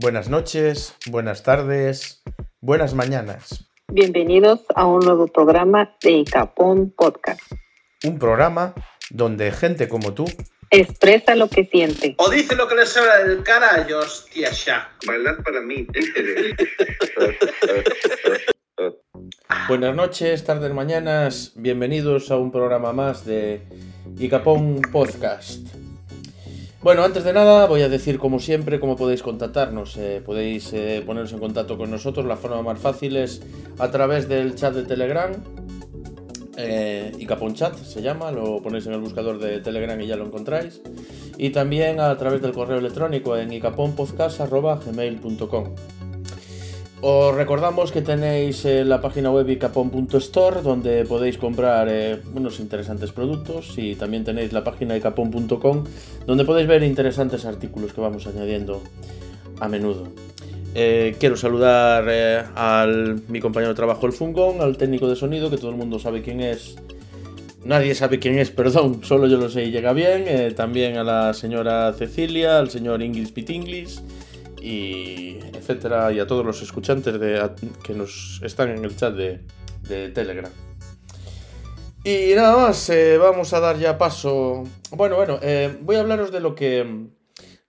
Buenas noches, buenas tardes, buenas mañanas. Bienvenidos a un nuevo programa de Icapón Podcast. Un programa donde gente como tú expresa lo que siente. O dice lo que le sobra del carallo, hostia ya. Bailar para mí. Buenas noches, tardes, mañanas. Bienvenidos a un programa más de Icapón Podcast. Bueno, antes de nada voy a decir como siempre cómo podéis contactarnos. Eh, podéis eh, poneros en contacto con nosotros. La forma más fácil es a través del chat de Telegram. Eh, Chat se llama, lo ponéis en el buscador de Telegram y ya lo encontráis. Y también a través del correo electrónico en icaponpodcast.gmail.com. Os recordamos que tenéis eh, la página web icapon.store donde podéis comprar eh, unos interesantes productos y también tenéis la página icapon.com donde podéis ver interesantes artículos que vamos añadiendo a menudo. Eh, quiero saludar eh, al mi compañero de trabajo el Fungón, al técnico de sonido que todo el mundo sabe quién es. Nadie sabe quién es, perdón, solo yo lo sé y llega bien. eh, también a la señora Cecilia, al señor Inglis Pitinglis y etcétera, y a todos los escuchantes de, que nos están en el chat de, Telegram. Y nada más, eh, vamos a dar ya paso. Bueno, bueno, eh, voy a hablaros de lo que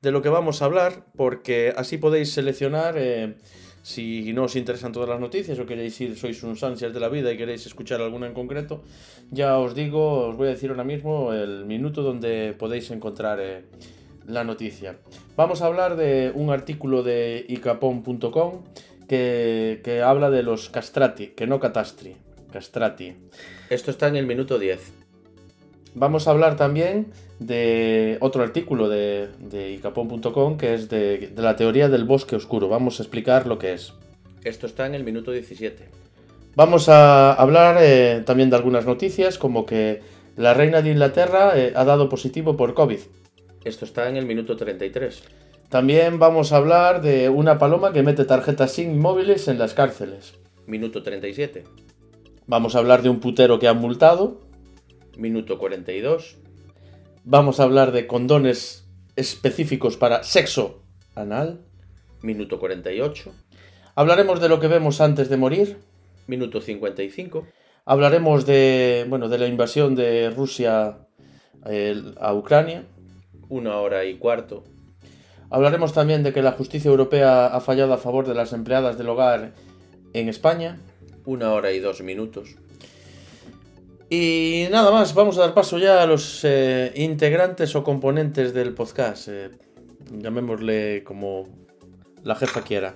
de lo que vamos a hablar, porque así podéis seleccionar eh, si no os interesan todas las noticias o queréis ir, sois unos ansias de la vida y queréis escuchar alguna en concreto, ya os digo, os voy a decir ahora mismo el minuto donde podéis encontrar la noticia. Vamos a hablar de un artículo de icapon.com que, que habla de los castrati, que no catastri, castrati. Esto está en el minuto 10. Vamos a hablar también de otro artículo de, de icapon.com que es de, de la teoría del bosque oscuro. Vamos a explicar lo que es. Esto está en el minuto 17. Vamos a hablar eh, también de algunas noticias, como que la reina de Inglaterra eh, ha dado positivo por COVID. Esto está en el minuto 33. También vamos a hablar de una paloma que mete tarjetas SIM móviles en las cárceles. Minuto 37. Vamos a hablar de un putero que han multado. Minuto 42. Vamos a hablar de condones específicos para sexo anal. Minuto 48. Hablaremos de lo que vemos antes de morir. Minuto 55. Hablaremos de, bueno, de la invasión de Rusia eh, a Ucrania. Una hora y cuarto. Hablaremos también de que la justicia europea ha fallado a favor de las empleadas del hogar en España. Una hora y dos minutos. Y nada más, vamos a dar paso ya a los eh, integrantes o componentes del podcast. eh, llamémosle como la jefa quiera.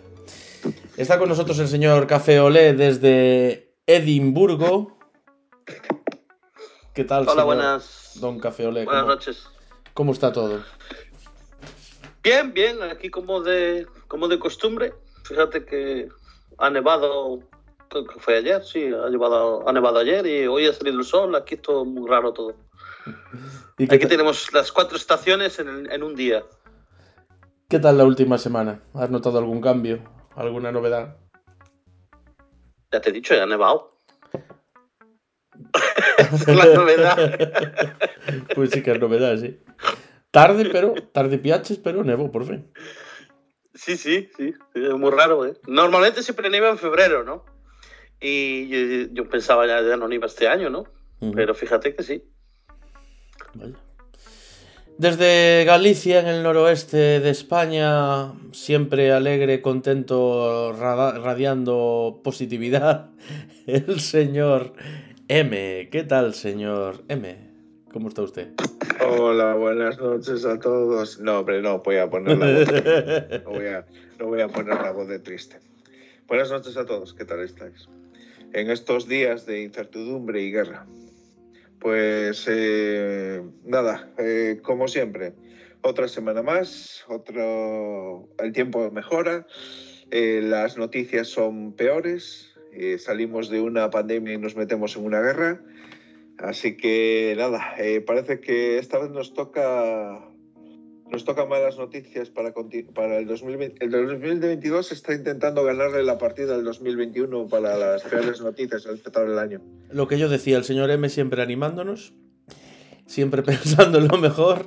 Está con nosotros el señor Café Olé desde Edimburgo. ¿Qué tal, Hola, señor buenas. Don Café Olé? Buenas ¿Cómo, noches. Cómo está todo? Bien, bien, aquí como de, como de costumbre. Fíjate que ha nevado, creo que fue ayer, sí, ha, llevado, ha nevado ayer y hoy ha salido el sol. Aquí todo muy raro todo. ¿Y qué, Aquí tenemos las cuatro estaciones en, en un día. qué tal la última semana? ¿Has notado algún cambio? ¿Alguna novedad? Ya te he dicho, ya ha nevado. Es la novedad. pues sí que es novedad, sí. Tarde, pero, tarde piaches, pero nevo, por fin. Sí, sí, sí, es muy raro, ¿eh? Normalmente siempre nieva en febrero, ¿no? Y yo, yo pensaba ya, ya no nieva este año, ¿no? Pero fíjate que sí. Vaya. Desde Galicia, en el noroeste de España, siempre alegre, contento, radiando positividad, el señor M. ¿Qué tal, señor M? ¿Cómo está usted? Hola, buenas noches a todos. No, hombre, no voy a poner la voz. No voy a, no voy a poner la voz de triste. Buenas noches a todos. ¿Qué tal estáis? En estos días de incertidumbre y guerra. Pues eh, nada, eh, como siempre, otra semana más, otro, el tiempo mejora, eh, las noticias son peores, eh, salimos de una pandemia y nos metemos en una guerra. Así que nada, eh, parece que esta vez nos toca nos toca malas noticias para, para el 2020. El 2022 está intentando ganarle la partida al 2021 para las peores noticias al empezar el año. Lo que yo decía, el señor M siempre animándonos. Siempre pensando en lo mejor.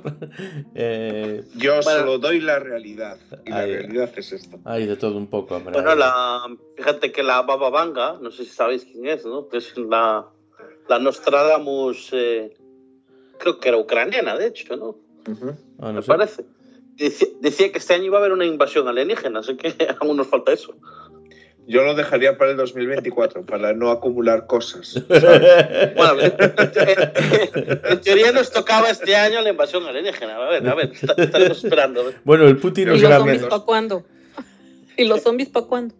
Eh, Yo Bueno. solo doy la realidad. Y la realidad es esta. hay de todo un poco, hombre. Bueno, la, fíjate que la Baba Vanga, no sé si sabéis quién es, ¿no? Que es la, la Nostradamus, eh, creo que era ucraniana, de hecho, ¿no? Ujú. Ah, no Me sé. parece. Decía, decía que este año iba a haber una invasión alienígena, así que aún nos falta eso. Yo lo dejaría para el 2024, para no acumular cosas. Bueno, en, en teoría nos tocaba este año la invasión alienígena. A ver, a ver, estaremos esperando. Bueno, el Putin no ¿Y los zombies para cuándo? ¿Y los zombies para cuándo?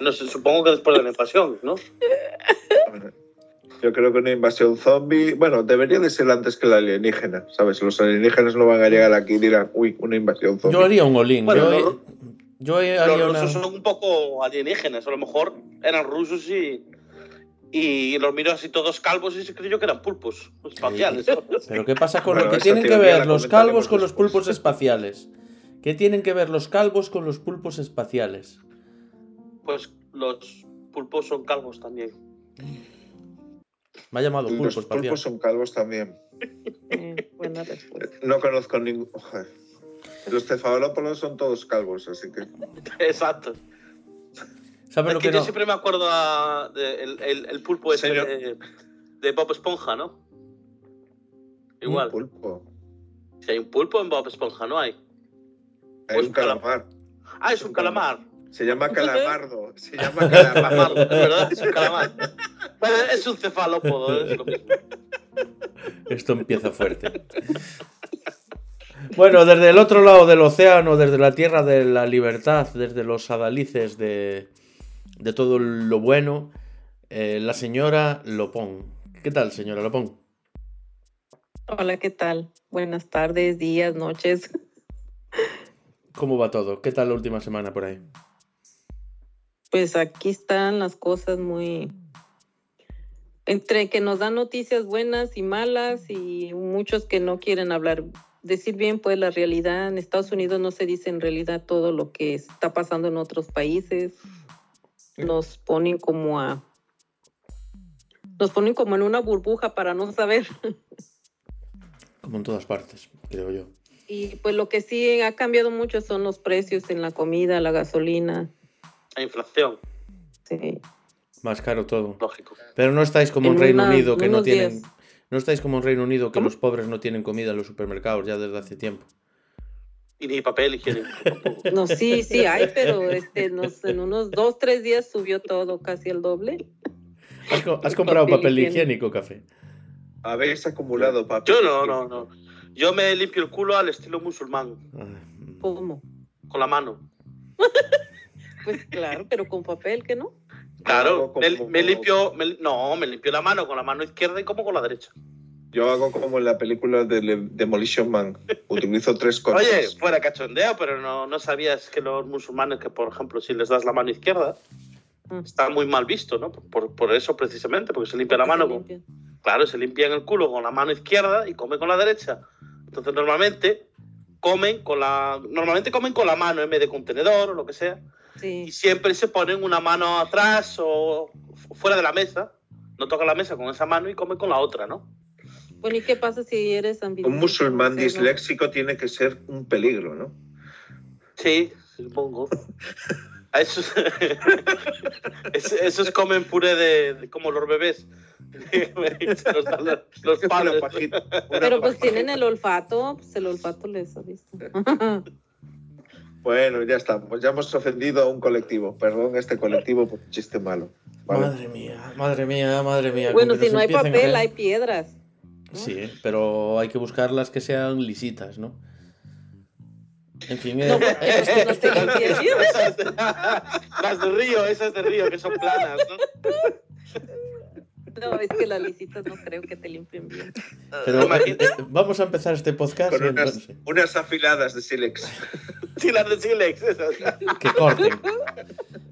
No sé, supongo que después de la invasión, ¿no? Yo creo que una invasión zombie, bueno, debería de ser antes que la alienígena, ¿sabes? Los alienígenas no van a llegar aquí y dirán, uy, una invasión zombie. Yo haría un olín. Bueno, yo, yo Los una... rusos son un poco alienígenas, a lo mejor eran rusos y, y los miró así todos calvos y se creyó que eran pulpos espaciales. Pero ¿qué pasa con Bueno, lo que tienen que ver los calvos con los pulpos espaciales? ¿Qué tienen que ver los calvos con los pulpos espaciales? Pues los pulpos son calvos también. Me ha llamado Los pulpo espacial. pulpos son calvos también. Eh, buena respuesta. No conozco ningún... Los cefalópodos son todos calvos, así que... Exacto. ¿Sabes Es lo que que yo siempre me acuerdo a- de- el, el- el pulpo ese de, de Bob Esponja, ¿no? Igual. Un pulpo. Si hay un pulpo en Bob Esponja, ¿no hay? Hay Pues un calamar. Ah, es un calamar. Se llama calamardo. Se llama Calamar, calamardo. es verdad, es un calamar. Bueno, es un cefalópodo, es lo mismo. Esto empieza fuerte. Bueno, desde el otro lado del océano, desde la tierra de la libertad, desde los adalices de, de todo lo bueno, eh, la señora Lopón. ¿Qué tal, señora Lopón? Hola, ¿qué tal? Buenas tardes, días, noches. ¿Cómo va todo? ¿Qué tal la última semana por ahí? Pues aquí están las cosas muy... Entre que nos dan noticias buenas y malas y muchos que no quieren hablar, decir bien pues la realidad. En Estados Unidos no se dice en realidad todo lo que está pasando en otros países. Nos ponen como a... Nos ponen como en una burbuja para no saber. Como en todas partes, creo yo. Y pues lo que sí ha cambiado mucho son los precios en la comida, la gasolina. La inflación, Sí. Más caro todo. lógico. Pero no estáis como en En Reino una- Unido que no tienen... días. No estáis como en Reino Unido que ¿Cómo? los pobres no tienen comida en los supermercados ya desde hace tiempo. Y ni papel higiénico. No, sí, sí hay, pero este, nos- en unos dos, tres días subió todo casi el doble. ¿Has, co- has comprado Papel papel higiénico. higiénico, café? Habéis acumulado papel. Yo no, no, no. Yo me limpio el culo al estilo musulmán, mm. ¿Cómo? con la mano. Pues claro, pero con papel, ¿que no? Claro, Como- me, me limpio, me- no, me limpio la mano con la mano izquierda y como con la derecha. Yo hago como en la película de Le- Demolition Man. Utilizo tres cosas. Oye, fuera cachondeo, pero no, no sabías que los musulmanes, que por ejemplo, si les das la mano izquierda, Mm. está muy mal visto, ¿no? Por, por eso precisamente, porque se limpia la Se mano con, limpia. Claro, se limpian el culo con la mano izquierda y comen con la derecha. Entonces normalmente comen con la normalmente comen con la mano en vez de con tenedor o lo que sea y Sí. siempre se ponen una mano atrás o fu- fuera de la mesa, no tocan la mesa con esa mano y comen con la otra, ¿no? Bueno, ¿y qué pasa si eres ambidextro? Un musulmán disléxico tiene que ser un peligro, ¿no? Sí, supongo. A Esos, es- esos comen puré de, de- como los bebés. los, dan los- los una Pero pues tienen el olfato, pues el olfato les avisa. Bueno, ya estamos. Ya hemos ofendido a un colectivo. Perdón, este colectivo por un chiste malo. ¿vale? Madre mía, madre mía, madre mía. bueno, que si no hay papel, hay piedras. ¿no? Sí, pero hay que buscarlas que sean lisitas, ¿no? En fin, eh, No, porque eh, este- no. Esas Las de río, esas de río que son planas, ¿no? No, es que las lisitas no creo que te limpien bien. pero eh, eh, vamos a empezar este podcast Con unas, entonces- unas afiladas de sílex. Sí, las de Silex, esas. que corten.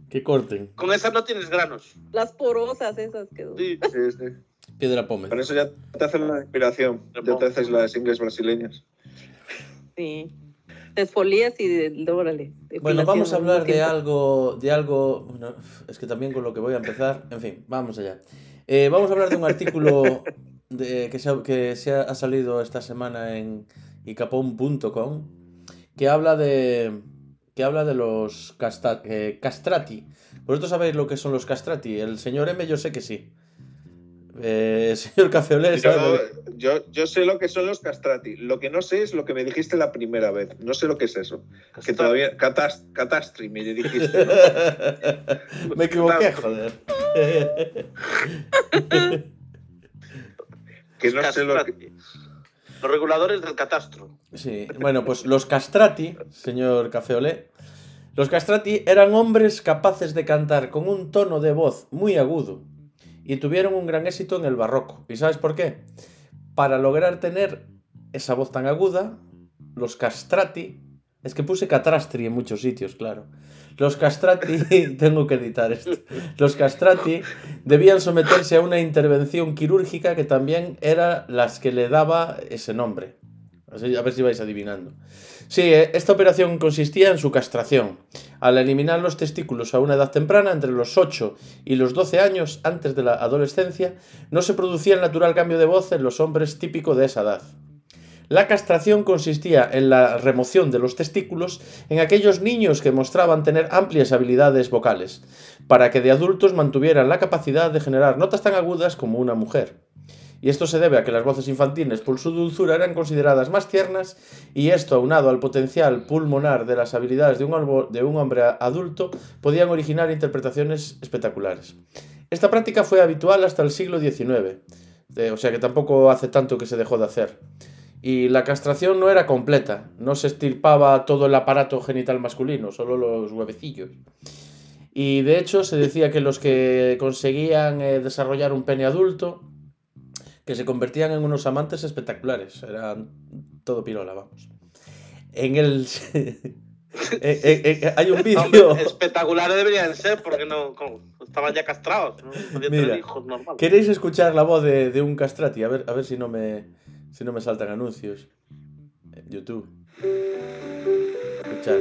Que corten. Con esas no tienes granos. Las porosas esas que... Sí. Sí, sí. Piedra pómez. Con eso ya te hacen la inspiración. Ya te haces las ingles brasileñas. Sí. Te esfolías y órale. Bueno, vamos a hablar de algo, de algo, bueno, es que también con lo que voy a empezar, en fin, vamos allá. Eh, vamos a hablar de un artículo de, que, se, ha- que se ha, ha salido esta semana en icapón.com que habla de que habla de los casta- eh, castrati. ¿Vosotros sabéis lo que son los castrati? El señor M yo sé que sí. Eh, el señor Cafeolé Yo, yo, yo sé lo que son los castrati. Lo que no sé es lo que me dijiste la primera vez. No sé lo que es eso. Que todavía. Catas, catastri, me dijiste. ¿no? Me equivoqué, joder. Que no sé lo que. Castrati. Los reguladores del catastro. Sí, bueno, pues los castrati, señor Cafeolé, los castrati eran hombres capaces de cantar con un tono de voz muy agudo y tuvieron un gran éxito en el barroco. ¿Y sabes por qué? Para lograr tener esa voz tan aguda, los castrati, es que puse catrastri en muchos sitios, claro. Los castrati, tengo que editar esto, los castrati debían someterse a una intervención quirúrgica que también era las que le daba ese nombre. A ver si vais adivinando. Sí, eh, esta operación consistía en su castración. Al eliminar los testículos a una edad temprana, entre los 8 y los 12 años antes de la adolescencia, no se producía el natural cambio de voz en los hombres típico de esa edad. La castración consistía en la remoción de los testículos en aquellos niños que mostraban tener amplias habilidades vocales, para que de adultos mantuvieran la capacidad de generar notas tan agudas como una mujer. Y esto se debe a que las voces infantiles por su dulzura eran consideradas más tiernas y esto aunado al potencial pulmonar de las habilidades de un, hombre adulto podían originar interpretaciones espectaculares. Esta práctica fue habitual hasta el siglo XIX, eh, o sea que tampoco hace tanto que se dejó de hacer. Y la castración no era completa, no se estirpaba todo el aparato genital masculino, solo los huevecillos. Y de hecho se decía que los que conseguían eh, desarrollar un pene adulto, que se convertían en unos amantes espectaculares, eran todo pirola, vamos. En el... eh, eh, eh, hay un vídeo... Espectaculares deberían ser porque no estaban ya castrados. ¿no? Mira, hijos. ¿Queréis escuchar la voz de, de un castrati? A ver, a ver si no me si no me saltan anuncios. En YouTube. Escuchad.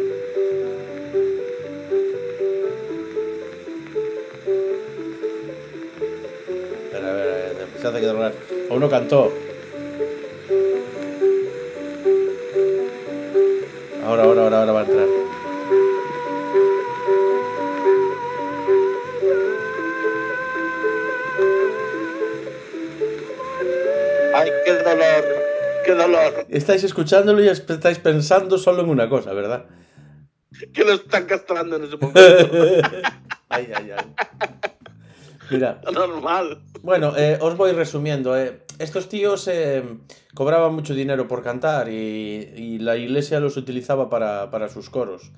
Se hace que doblar. O uno cantó. Ahora, ahora, ahora, ahora va a entrar. Ay, qué dolor. Qué dolor. Estáis escuchándolo y estáis pensando solo en una cosa, ¿verdad? Que lo están castrando en ese momento. Ay, ay, ay. Mira, Normal. Bueno, eh, os voy resumiendo. eh. Estos tíos eh, cobraban mucho dinero por cantar y, y la iglesia los utilizaba para, para sus coros.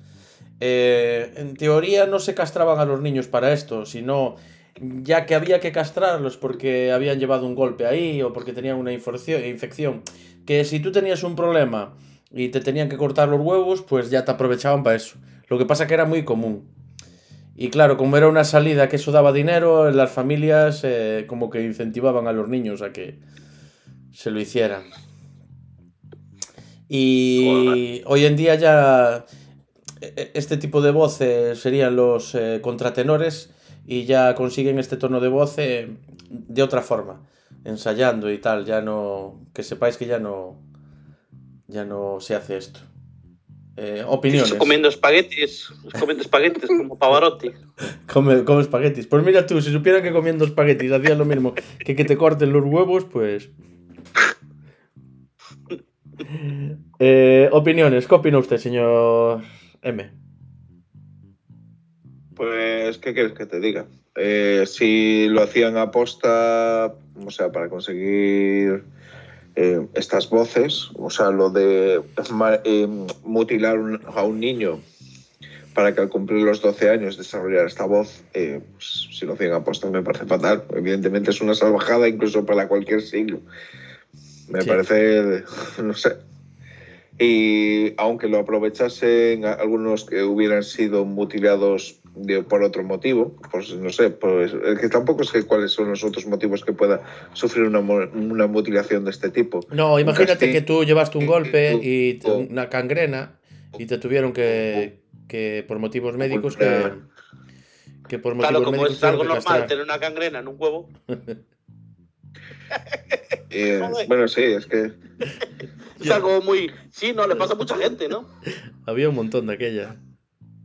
En teoría no se castraban a los niños para esto, sino ya que había que castrarlos porque habían llevado un golpe ahí o porque tenían una infección. Que si tú tenías un problema y te tenían que cortar los huevos, pues ya te aprovechaban para eso. Lo que pasa que era muy común. Y claro, como era una salida que eso daba dinero, las familias eh, como que incentivaban a los niños a que se lo hicieran. Y hoy en día ya e- e- este tipo de voces serían los eh, contratenores y ya consiguen este tono de voz eh, de otra forma, ensayando y tal, ya no que sepáis que ya no ya no se hace esto. Eh, opiniones. Comiendo espaguetis. Comiendo espaguetis como Pavarotti. Come, come espaguetis. Pues mira tú, si supieran que comiendo espaguetis hacían lo mismo que que te corten los huevos, pues. Eh, opiniones, ¿qué opina usted, señor M? Pues, ¿qué quieres que te diga? Eh, si lo hacían a posta, o sea, para conseguir eh, estas voces, o sea, lo de eh, mutilar un- a un niño para que al cumplir los 12 años desarrollara esta voz, eh, pues, si lo a posta me parece fatal. Evidentemente es una salvajada incluso para cualquier siglo. Me Sí. parece, no sé, y aunque lo aprovechasen algunos que hubieran sido mutilados de- por otro motivo, pues no sé, pues es que tampoco sé cuáles son los otros motivos que pueda sufrir una, una mutilación de este tipo. No, imagínate castigo. que tú llevaste un golpe y te- una cangrena y te tuvieron que, que por motivos médicos que, que por motivos Claro, como médicos es algo normal castrar. tener una gangrena en un huevo. Eh, bueno, sí, es que Es algo muy. Sí, no, le pasa a mucha gente, ¿no? Había un montón de aquella.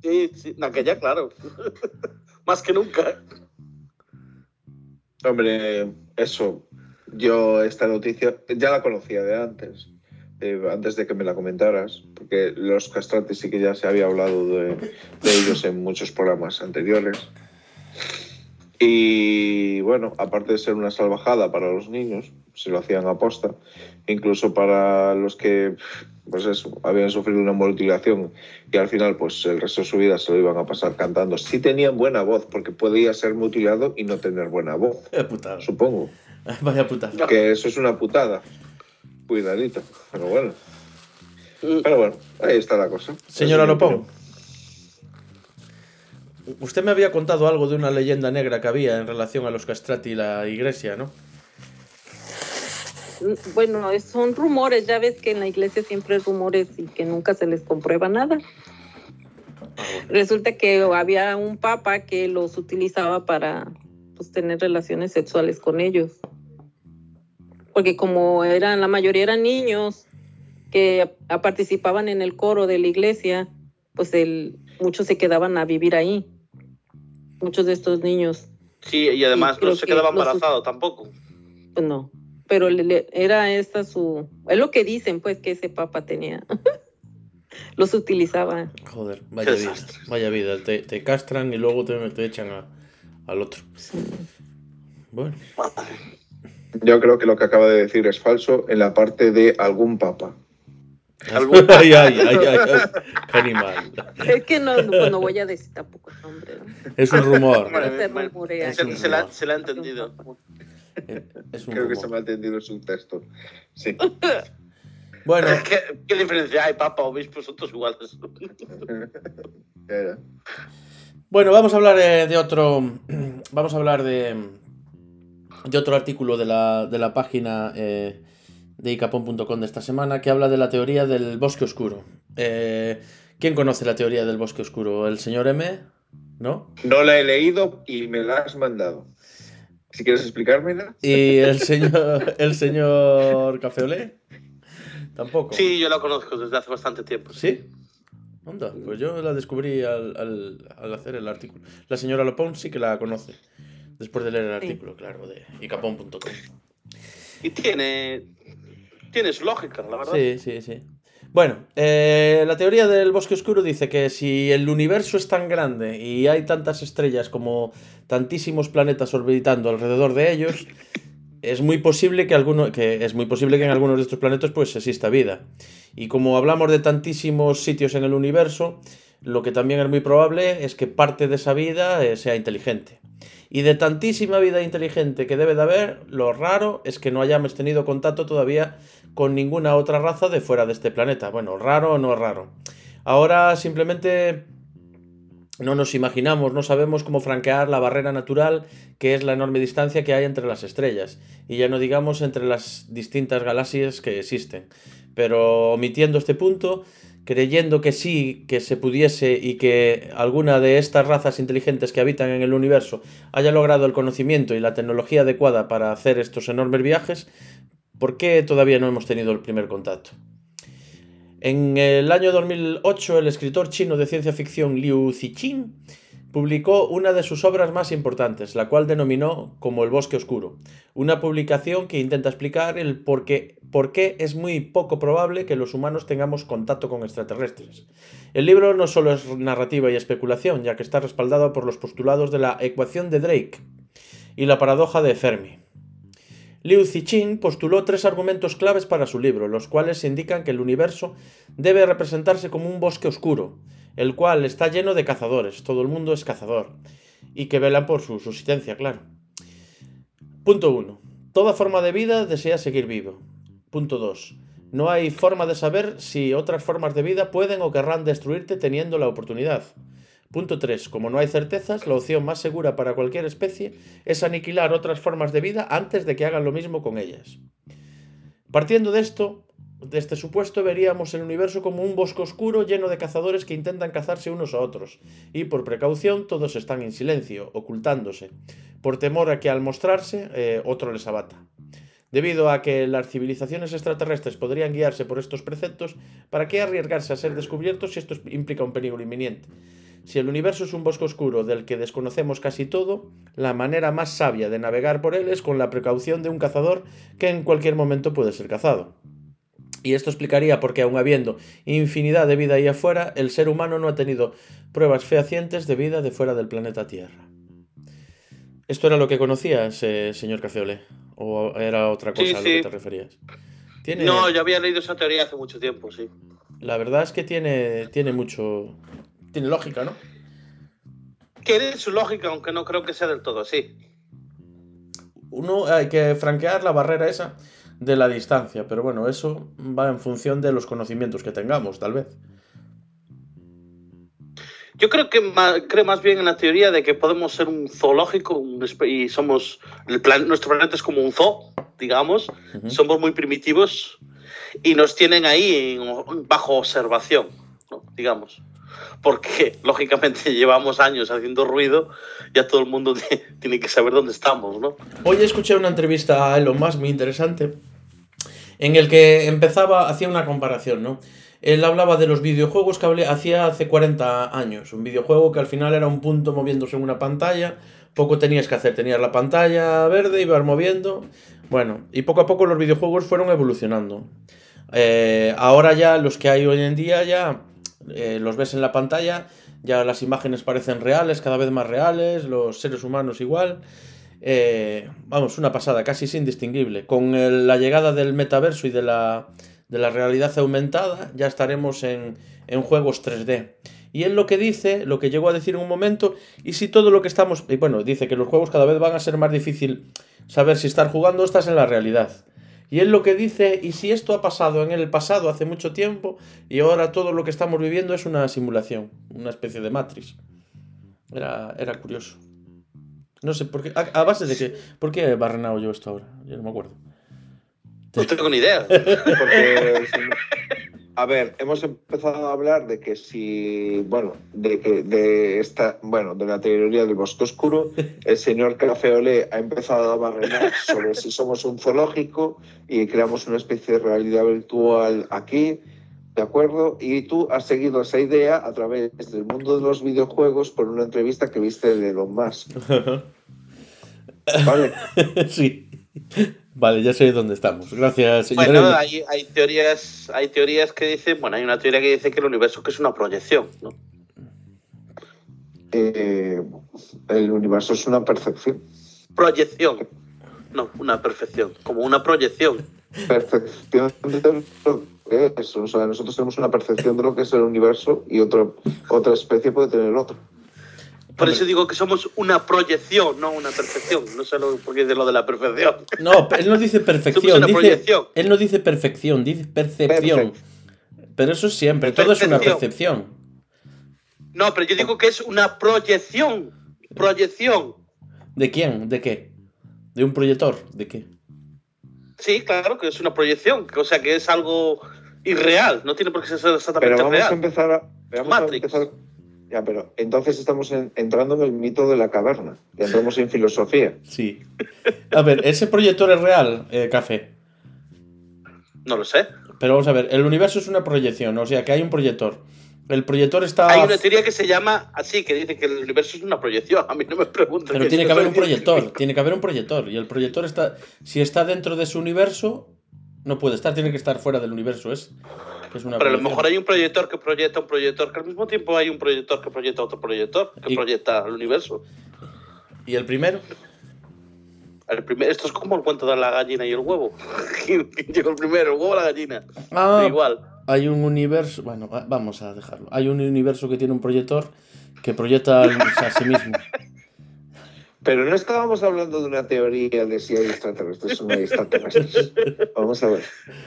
Sí, sí, aquella, claro. Más que nunca. Hombre, eso, yo esta noticia ya la conocía de antes, antes de que me la comentaras, porque los castrantes sí que ya se había hablado de, de ellos en muchos programas anteriores. Y bueno, aparte de ser una salvajada para los niños, se lo hacían aposta, incluso para los que pues eso, habían sufrido una mutilación y al final pues el resto de su vida se lo iban a pasar cantando. Sí tenían buena voz, porque podía ser mutilado y no tener buena voz, putada. supongo. Vaya putada. Que eso es una putada. Cuidadito. Pero bueno. Pero bueno, ahí está la cosa. Señora Lopón, usted me había contado algo de una leyenda negra que había en relación a los castrati y la iglesia, ¿no? Bueno, son rumores, ya ves que en la iglesia siempre hay rumores y que nunca se les comprueba nada. Resulta que había un papa que los utilizaba para pues, tener relaciones sexuales con ellos. Porque como eran, la mayoría eran niños que participaban en el coro de la iglesia, pues el, muchos se quedaban a vivir ahí. Muchos de estos niños Sí, y además no se que quedaba los- embarazado tampoco. Pues no, pero le- le- era esta su... Es lo que dicen, pues, que ese papa tenía. Los utilizaba. Joder, vaya vida. Vaya vida. Te, te castran y luego te, te echan a- al otro. Sí. Bueno, Yo creo que lo que acaba de decir es falso en la parte de algún papa. Algún- ay, ay, ay, ay, ay. Qué animal. Es que no, no, pues no voy a decir tampoco el nombre. ¿no? Es un rumor. Bueno, Se, se la, rumor. se la ha entendido. Es un Creo que se me ha entendido su texto. Sí. Bueno, ¿Qué, qué diferencia hay, papa, obispos, otros iguales? Era. Bueno, vamos a hablar eh, de otro. Vamos a hablar de. De otro artículo de la, de la página eh, de icapón.com de esta semana que habla de la teoría del bosque oscuro. Eh, ¿Quién conoce la teoría del bosque oscuro? ¿El señor M? ¿No? No la he leído y me la has mandado. Si quieres explicármela. ¿Y el señor, el señor Cafeolé? Tampoco. Sí, yo la conozco desde hace bastante tiempo. ¿Sí? Onda, pues yo la descubrí al, al- al hacer el artículo. La señora Lopón sí que la conoce. Después de leer el Sí. artículo, claro, de icapón.com. Y tiene, tiene su lógica, la verdad. Sí, sí, sí. Bueno, eh, la teoría del bosque oscuro dice que si el universo es tan grande y hay tantas estrellas como tantísimos planetas orbitando alrededor de ellos, es muy posible que alguno, que es muy posible que en algunos de estos planetas pues exista vida. Y como hablamos de tantísimos sitios en el universo, lo que también es muy probable es que parte de esa vida eh, sea inteligente. Y de tantísima vida inteligente que debe de haber, lo raro es que no hayamos tenido contacto todavía con ninguna otra raza de fuera de este planeta. Bueno, raro o no raro. Ahora simplemente no nos imaginamos, no sabemos cómo franquear la barrera natural que es la enorme distancia que hay entre las estrellas. Y ya no digamos entre las distintas galaxias que existen. Pero omitiendo este punto, creyendo que sí, que se pudiese y que alguna de estas razas inteligentes que habitan en el universo haya logrado el conocimiento y la tecnología adecuada para hacer estos enormes viajes, ¿por qué todavía no hemos tenido el primer contacto? En el año 2008, el escritor chino de ciencia ficción Liu Cixin publicó una de sus obras más importantes, la cual denominó como El bosque oscuro, una publicación que intenta explicar el por qué, por qué es muy poco probable que los humanos tengamos contacto con extraterrestres. El libro no solo es narrativa y especulación, ya que está respaldado por los postulados de la ecuación de Drake y la paradoja de Fermi. Liu Cixin postuló tres argumentos claves para su libro, los cuales indican que el universo debe representarse como un bosque oscuro, el cual está lleno de cazadores, todo el mundo es cazador, y que velan por su subsistencia, claro. Punto 1. Toda forma de vida desea seguir vivo. Punto 2. No hay forma de saber si otras formas de vida pueden o querrán destruirte teniendo la oportunidad. Punto 3. Como no hay certezas, la opción más segura para cualquier especie es aniquilar otras formas de vida antes de que hagan lo mismo con ellas. Partiendo de esto, de este supuesto, veríamos el universo como un bosque oscuro lleno de cazadores que intentan cazarse unos a otros, y por precaución todos están en silencio, ocultándose, por temor a que al mostrarse eh, otro les abata. Debido a que las civilizaciones extraterrestres podrían guiarse por estos preceptos, ¿para qué arriesgarse a ser descubiertos si esto implica un peligro inminente? Si el universo es un bosque oscuro del que desconocemos casi todo, la manera más sabia de navegar por él es con la precaución de un cazador que en cualquier momento puede ser cazado. Y esto explicaría por qué, aun habiendo infinidad de vida ahí afuera, el ser humano no ha tenido pruebas fehacientes de vida de fuera del planeta Tierra. ¿Esto era lo que conocías, eh, señor Cafeole? ¿O era otra cosa Sí, a lo que te referías? Tiene, No, yo había leído esa teoría hace mucho tiempo, sí. La verdad es que tiene, tiene mucho... Tiene lógica, ¿no? Que tiene su lógica, aunque no creo que sea del todo así. Uno hay que franquear la barrera esa de la distancia, pero bueno, eso va en función de los conocimientos que tengamos, tal vez. Yo creo que ma- creo más bien en la teoría de que podemos ser un zoológico un y somos el plan- nuestro planeta es como un zoo, digamos. Somos muy primitivos y nos tienen ahí en- bajo observación, ¿no? digamos. Porque lógicamente llevamos años haciendo ruido, ya todo el mundo ti- tiene que saber dónde estamos, ¿no? Hoy escuché una entrevista a Elon Musk muy interesante en el que empezaba, hacía una comparación, ¿no? Él hablaba de los videojuegos que hacía hace 40 años. Un videojuego que al final era un punto moviéndose en una pantalla. Poco tenías que hacer. Tenías la pantalla verde, ibas moviendo. Bueno, y poco a poco los videojuegos fueron evolucionando. Eh, ahora ya los que hay hoy en día ya eh, los ves en la pantalla. Ya las imágenes parecen reales, cada vez más reales. Los seres humanos igual. Eh, vamos, una pasada, casi es indistinguible. Con la llegada del metaverso y de la, de la realidad aumentada, ya estaremos en, en juegos 3D. Y él lo que dice, lo que llegó a decir en un momento, y si todo lo que estamos. Y bueno, dice que los juegos cada vez van a ser más difícil saber si estar jugando o estás en la realidad. Y él lo que dice, y si esto ha pasado en el pasado hace mucho tiempo, y ahora todo lo que estamos viviendo es una simulación, una especie de Matrix. Era, era curioso. No sé, ¿por qué? ¿A, a base de qué? ¿Por qué he barrenado yo esto ahora? Yo no me acuerdo. No tengo ni idea. Porque, a ver, hemos empezado a hablar de que si, bueno, de que de esta, bueno, de la teoría del bosque oscuro, el señor Cafeolé ha empezado a barrenar sobre si somos un zoológico y creamos una especie de realidad virtual aquí, ¿de acuerdo? Y tú has seguido esa idea a través del mundo de los videojuegos por una entrevista que viste de Elon Musk, ¿vale? sí. Vale, ya sé dónde estamos. Gracias, señor. Bueno, hay, hay teorías, hay teorías que dicen, bueno, hay una teoría que dice que el universo que es una proyección, ¿no? Eh, el universo es una percepción. Proyección. No, una perfección, como una proyección. percepción de lo que es. O sea, nosotros tenemos una percepción de lo que es el universo y otro, otra especie puede tener otro. Por eso digo que somos una proyección, no una perfección. No sé lo, por qué dice lo de la perfección. No, él no dice Somos perfección. una Dice, proyección. él no dice perfección, dice percepción. Pero eso siempre, todo es una percepción. No, pero yo digo que es una proyección. Proyección. ¿De quién? ¿De qué? ¿De un proyector? ¿De qué? Sí, claro, que es una proyección. O sea, que es algo irreal. No tiene por qué ser Pero exactamente vamos a empezar a. Vamos a Matrix. empezar. Ya, pero entonces estamos en- entrando en el mito de la caverna. Ya entramos en filosofía. Sí. A ver, ese proyector es real, eh, Café. No lo sé. Pero vamos a ver, el universo es una proyección, o sea que hay un proyector. El proyector está. Hay una teoría que se llama así, que dice que el universo es una proyección. A mí no me preguntan. Pero tiene que haber un proyector, tiene que haber un proyector. Y el proyector está. Si está dentro de su universo, no puede estar, tiene que estar fuera del universo. Es, que es una Pero a lo mejor hay un proyector que proyecta un proyector, que al mismo tiempo hay un proyector que proyecta otro proyector, que Y- proyecta el universo. ¿Y el primero? El primer, esto es como el cuento de la gallina y el huevo. ¿Quién quién llegó el primero, el huevo o la gallina? Ah, Igual. hay un universo. Bueno, va- vamos a dejarlo. Hay un universo que tiene un proyector que proyecta a sí mismo. Pero no estábamos hablando de una teoría de si hay extraterrestres o no hay extraterrestres. Vamos a ver.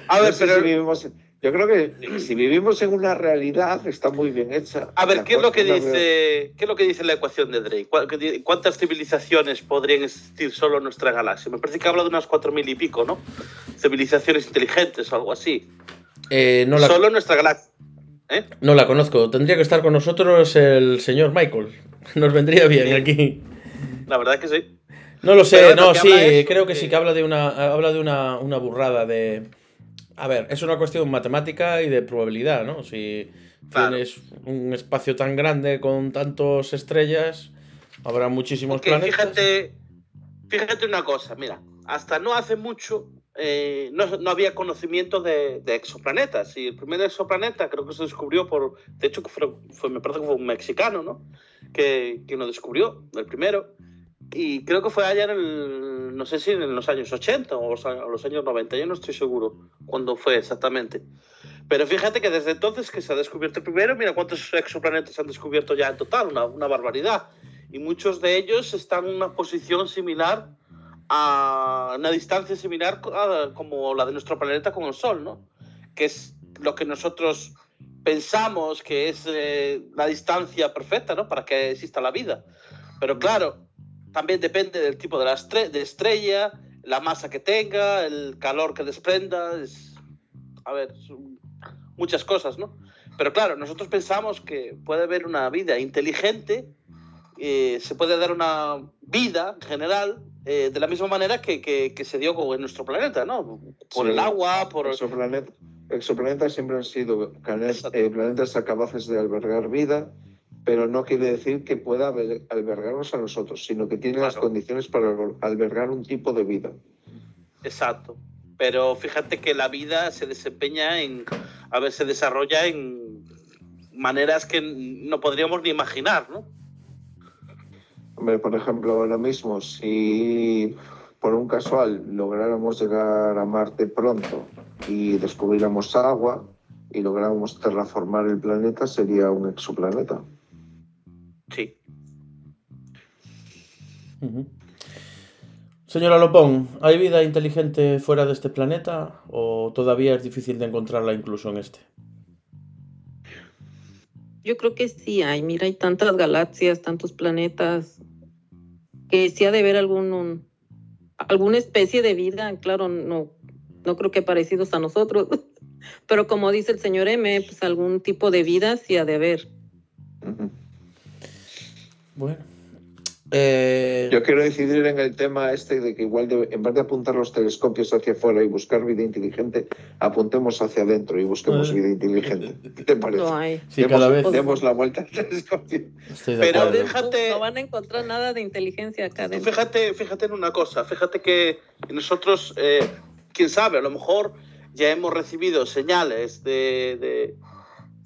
A No ver, sé pero si vivimos en- yo creo que si vivimos en una realidad está muy bien hecha. A ver, ¿de ¿qué es lo que dice, qué es lo que dice la ecuación de Drake? ¿Cuál- qué di- ¿Cuántas civilizaciones podrían existir solo en nuestra galaxia? Me parece que habla de unas cuatro mil y pico, ¿no? Civilizaciones inteligentes o algo así. Eh, no, la, Solo en nuestra galaxia. ¿Eh? no la conozco. Tendría que estar con nosotros el señor Michael. Nos vendría bien Sí. aquí. La verdad que sí. No lo sé, Pero no, sí, creo que que- sí que habla de una habla de una, una burrada de a ver, es una cuestión matemática y de probabilidad, ¿no? Si Claro. tienes un espacio tan grande con tantas estrellas, habrá muchísimos planetas. fíjate, fíjate una cosa, mira, hasta no hace mucho eh, no, no había conocimiento de, de exoplanetas. Y el primer exoplaneta creo que se descubrió por, de hecho, fue- me parece que fue un mexicano, ¿no? Que, que lo descubrió, el primero. Y creo que fue allá en el, no sé si en los años 80 o los, años 90, yo no estoy seguro cuándo fue exactamente. Pero fíjate que desde entonces que se ha descubierto primero, mira cuántos exoplanetas se han descubierto ya en total, una, una barbaridad. Y muchos de ellos están en una posición similar a una distancia similar a- como la de nuestro planeta con el Sol, ¿no? Que es lo que nosotros pensamos que es eh, la distancia perfecta, ¿no? Para que exista la vida. Pero claro, también depende del tipo de, la estre- de estrella, la masa que tenga, el calor que desprenda, es, a ver, muchas cosas, ¿no? Pero claro, nosotros pensamos que puede haber una vida inteligente, eh, se puede dar una vida en general eh, de la misma manera que, que- que se dio con en nuestro planeta, ¿no? Por Sí. el agua, por... Exoplanet- exoplanetas siempre han sido Exacto. eh, planetas capaces de albergar vida, pero no quiere decir que pueda alber- albergarnos a nosotros, sino que tiene las condiciones para al- albergar un tipo de vida. Exacto. Pero fíjate que la vida se desempeña en, a ver, se desarrolla en maneras que no podríamos ni imaginar, ¿no? Hombre, por ejemplo, ahora mismo, si por un casual lográramos llegar a Marte pronto y descubriéramos agua y lográramos terraformar el planeta, sería un exoplaneta. Sí. Señora Lopón, ¿hay vida inteligente fuera de este planeta o todavía es difícil de encontrarla incluso en este? Yo creo que sí hay. Mira, hay tantas galaxias, tantos planetas, que sí ha de haber algún, un- alguna especie de vida. Claro, no, no creo que parecidos a nosotros. Pero como dice el señor M, pues algún tipo de vida sí ha de haber. Bueno. Eh, Yo quiero decidir en el tema este de que igual de- en vez de apuntar los telescopios hacia afuera y buscar vida inteligente, apuntemos hacia adentro y busquemos Eh. vida inteligente. ¿Qué te parece? No hay. sí, cada vez demos, demos la vuelta al telescopio. estoy de Pero Fíjate- No van a encontrar nada de inteligencia acá adentro. Fíjate, fíjate en una cosa, fíjate que nosotros, eh, quién sabe, a lo mejor ya hemos recibido señales de, de,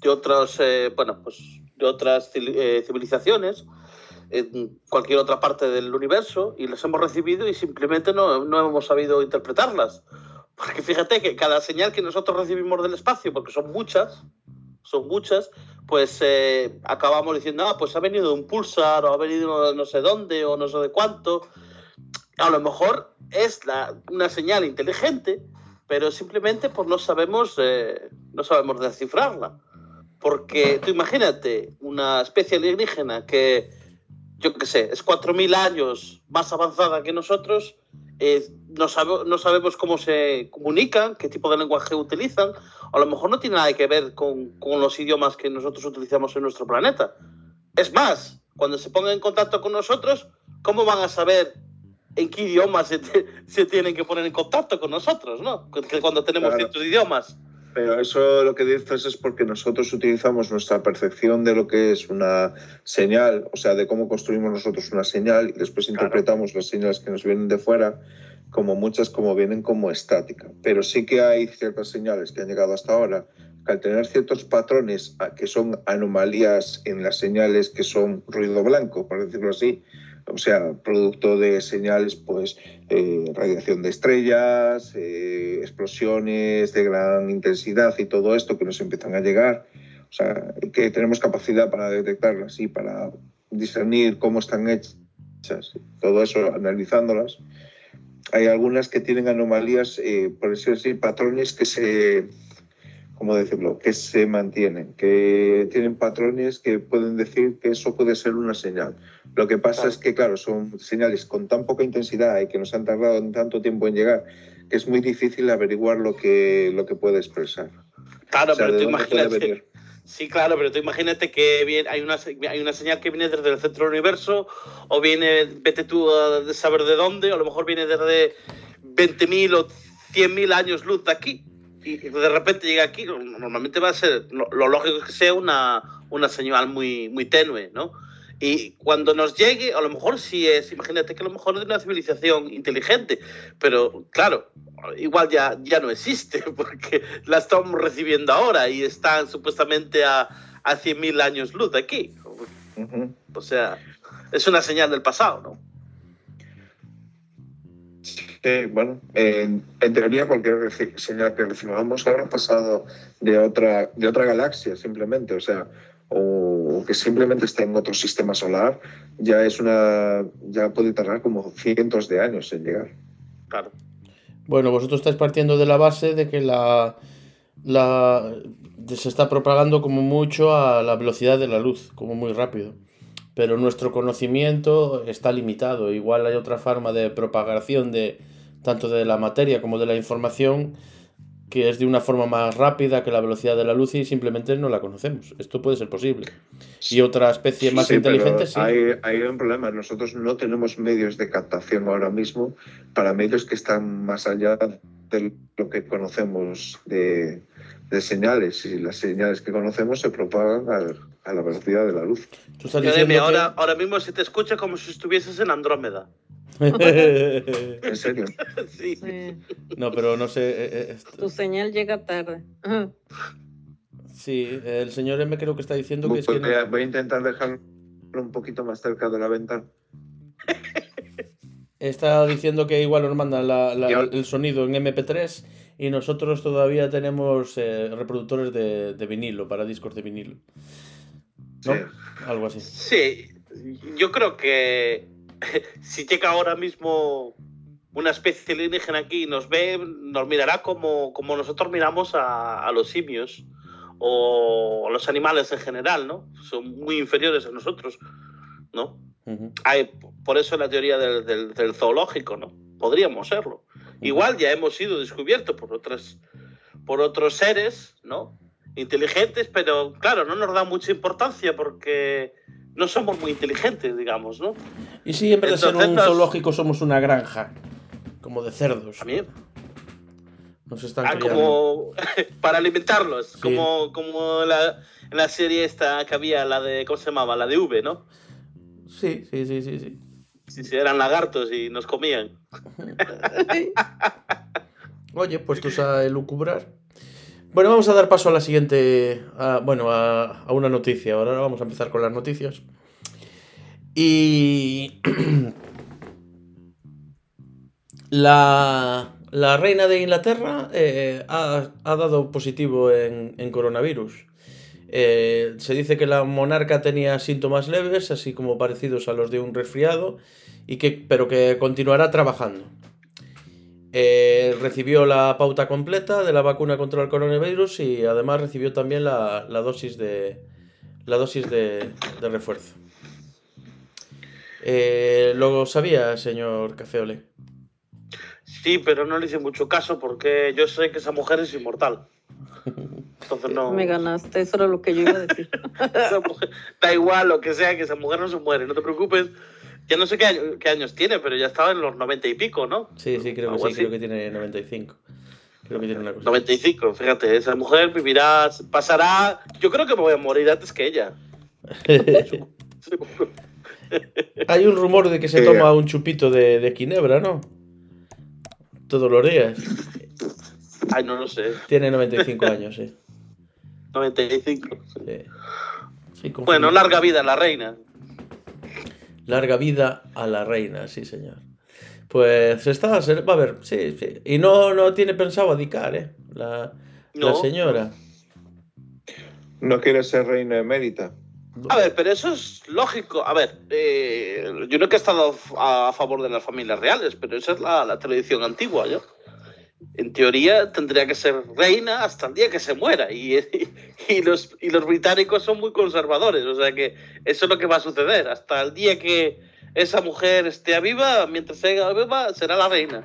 de otras, eh, bueno, pues de otras civil- eh, civilizaciones en cualquier otra parte del universo y las hemos recibido y simplemente no, no hemos sabido interpretarlas. Porque fíjate que cada señal que nosotros recibimos del espacio, porque son muchas, son muchas, pues eh, acabamos diciendo, ah, pues ha venido un pulsar o ha venido no sé dónde o no sé de cuánto. A lo mejor es la, una señal inteligente, pero simplemente pues no sabemos, eh, no sabemos descifrarla. Porque tú imagínate una especie alienígena que, yo qué sé, es 4.000 años más avanzada que nosotros, eh, no, sabe- no sabemos cómo se comunican, qué tipo de lenguaje utilizan, a lo mejor no tiene nada que ver con, con los idiomas que nosotros utilizamos en nuestro planeta. Es más, cuando se pongan en contacto con nosotros, ¿cómo van a saber en qué idioma se, te- se tienen que poner en contacto con nosotros, ¿no? Que cuando tenemos Claro. ciertos idiomas. Pero eso lo que dices es porque nosotros utilizamos nuestra percepción de lo que es una señal, o sea, de cómo construimos nosotros una señal y después Claro. interpretamos las señales que nos vienen de fuera como muchas como vienen como estática. Pero sí que hay ciertas señales que han llegado hasta ahora que al tener ciertos patrones que son anomalías en las señales que son ruido blanco, por decirlo así, o sea, producto de señales, pues, eh, radiación de estrellas, eh, explosiones de gran intensidad y todo esto que nos empiezan a llegar. O sea, que tenemos capacidad para detectarlas y para discernir cómo están hechas, todo eso analizándolas. Hay algunas que tienen anomalías, eh, por decirlo así, patrones que se, ¿cómo decirlo?, que se mantienen, que tienen patrones que pueden decir que eso puede ser una señal. Lo que pasa Claro. es que, claro, son señales con tan poca intensidad y que nos han tardado tanto tiempo en llegar, que es muy difícil averiguar lo que, lo que puede expresar. Claro, O sea, pero ¿de tú imagínate? Sí, claro, pero tú imagínate que viene, hay, una, hay una señal que viene desde el centro del universo, o viene, vete tú a saber de dónde, o a lo mejor viene desde 20.000 o 100.000 años luz de aquí. Y de repente llega aquí, normalmente va a ser, lo, lo lógico es que sea una, una señal muy, muy tenue, ¿no? Y cuando nos llegue, a lo mejor sí es, imagínate que a lo mejor es de una civilización inteligente, pero claro, igual ya, ya no existe, porque la estamos recibiendo ahora y están supuestamente a, a 100.000 años luz de aquí. O sea, es una señal del pasado, ¿no? Sí, bueno, en, en teoría cualquier señal que recibamos habrá pasado de otra, de otra galaxia simplemente, o sea, o, que simplemente esté en otro sistema solar, ya es una, ya puede tardar como cientos de años en llegar. Claro. Bueno, vosotros estáis partiendo de la base de que la, la se está propagando como mucho a la velocidad de la luz, como muy rápido. Pero nuestro conocimiento está limitado. Igual hay otra forma de propagación de tanto de la materia como de la información que es de una forma más rápida que la velocidad de la luz y simplemente no la conocemos. Esto puede ser posible. Y otra especie más Sí, pero inteligente, sí. Hay, hay un problema. Nosotros no tenemos medios de captación ahora mismo para medios que están más allá de lo que conocemos de, de señales. Y las señales que conocemos se propagan al- a, la velocidad de la luz. Tú estás diciendo que- ahora, ahora mismo se te escucha como si estuvieses en Andrómeda. En serio. Sí. Sí. no, pero no sé. eh, eh, esto- Tu señal llega tarde. Sí, el señor M creo que está diciendo que Voy es que no- voy a intentar dejarlo un poquito más cerca de la ventana. está diciendo que igual nos mandan la- el sonido en MP3 y nosotros todavía tenemos eh, reproductores de, de vinilo para discos de vinilo. ¿No? Sí. Algo así. Sí, yo creo que si llega ahora mismo una especie alienígena aquí y nos ve, nos mirará como, como nosotros miramos a, a los simios o a los animales en general, ¿no? Son muy inferiores a nosotros, ¿no? Hay, por eso la teoría del, del- del zoológico, ¿no? Podríamos serlo. Igual ya hemos sido descubiertos por otras, por otros seres, ¿no? Inteligentes, pero claro, no nos da mucha importancia porque no somos muy inteligentes, digamos, ¿no? Y si en vez de ser un zoológico somos una granja, como de cerdos, mí, nos están ah, como para alimentarlos, Sí. como, como la, en la serie esta que había, la de, ¿cómo se llamaba? La de V, ¿no? Sí, sí, sí, sí, sí. Si, si eran lagartos y nos comían. Oye, puestos a elucubrar. Bueno, vamos a dar paso a la siguiente, bueno, a, una noticia. Ahora vamos a empezar con las noticias. Y la, la reina de Inglaterra eh, ha, ha dado positivo en, en coronavirus. Eh, se dice que la monarca tenía síntomas leves, así como parecidos a los de un resfriado, y que, pero que continuará trabajando. Eh, recibió la pauta completa de la vacuna contra el coronavirus y además recibió también la, la dosis de la dosis de, de refuerzo. Eh, ¿Lo sabía, señor Cafeole? Sí, pero no le hice mucho caso porque yo sé que esa mujer es inmortal. Entonces no. Me ganaste, eso era lo que yo iba a decir. Esa mujer- da igual lo que sea, que esa mujer no se muere, no te preocupes. Ya no sé qué, año- qué años tiene, pero ya estaba en los 90 y pico, ¿no? Sí, sí, creo que sí, así. creo que tiene 95. Creo que tiene una cosa. 95, fíjate, esa mujer vivirá, pasará. Yo creo que me voy a morir antes que ella. Seguro. Hay un rumor de que se toma un chupito de, de ginebra, ¿no? Todos los días. Ay, no lo sé. Tiene 95 años, sí. 95. Sí. Sí. Bueno, larga vida la reina. Larga vida a la reina, sí, señor. Pues está, va a ver, sí, sí. Y no, no tiene pensado adicar, ¿eh? La, señora. No quiere ser reina emérita. A ver, pero eso es lógico. A ver, eh, yo no que he estado a, a favor de las familias reales, pero esa es la, la tradición antigua, ¿yo? En teoría tendría que ser reina hasta el día que se muera. Y, y, los, y los británicos son muy conservadores, o sea que eso es lo que va a suceder. Hasta el día que esa mujer esté viva, mientras sea viva, será la reina.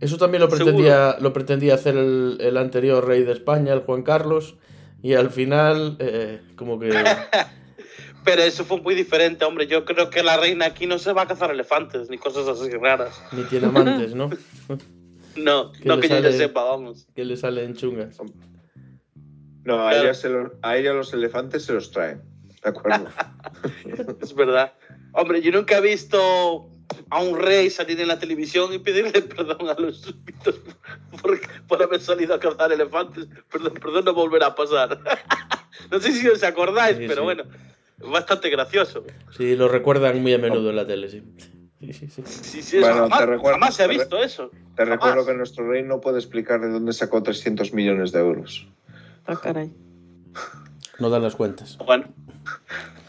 Eso también lo Seguro. pretendía, lo pretendía hacer el, el anterior rey de España, el Juan Carlos, Y al final, eh, como que... Pero eso fue muy diferente, hombre. Yo creo que la reina aquí no se va a cazar elefantes ni cosas así raras. Ni tiene amantes, ¿no? No, ¿Qué no que yo sale? le sepa, vamos. que le salen chungas. No, a, Claro. ella se lo- a ella los elefantes se los traen. ¿De acuerdo? Es verdad. Hombre, yo nunca he visto a un rey salir en la televisión y pedirle perdón a los súbditos por, por haber salido a cazar elefantes. Perdón, perdón, no volverá a pasar. No sé si os acordáis, Sí, pero sí. bueno, bastante gracioso. Sí, lo recuerdan muy a menudo en la tele, sí. Sí, sí, sí. Sí, sí, eso Bueno, jamás, te recuerdo- jamás se ha te visto eso. Te Jamás. recuerdo que nuestro rey no puede explicar de dónde sacó 300 millones de euros. Ah, caray. No dan las cuentas. Bueno,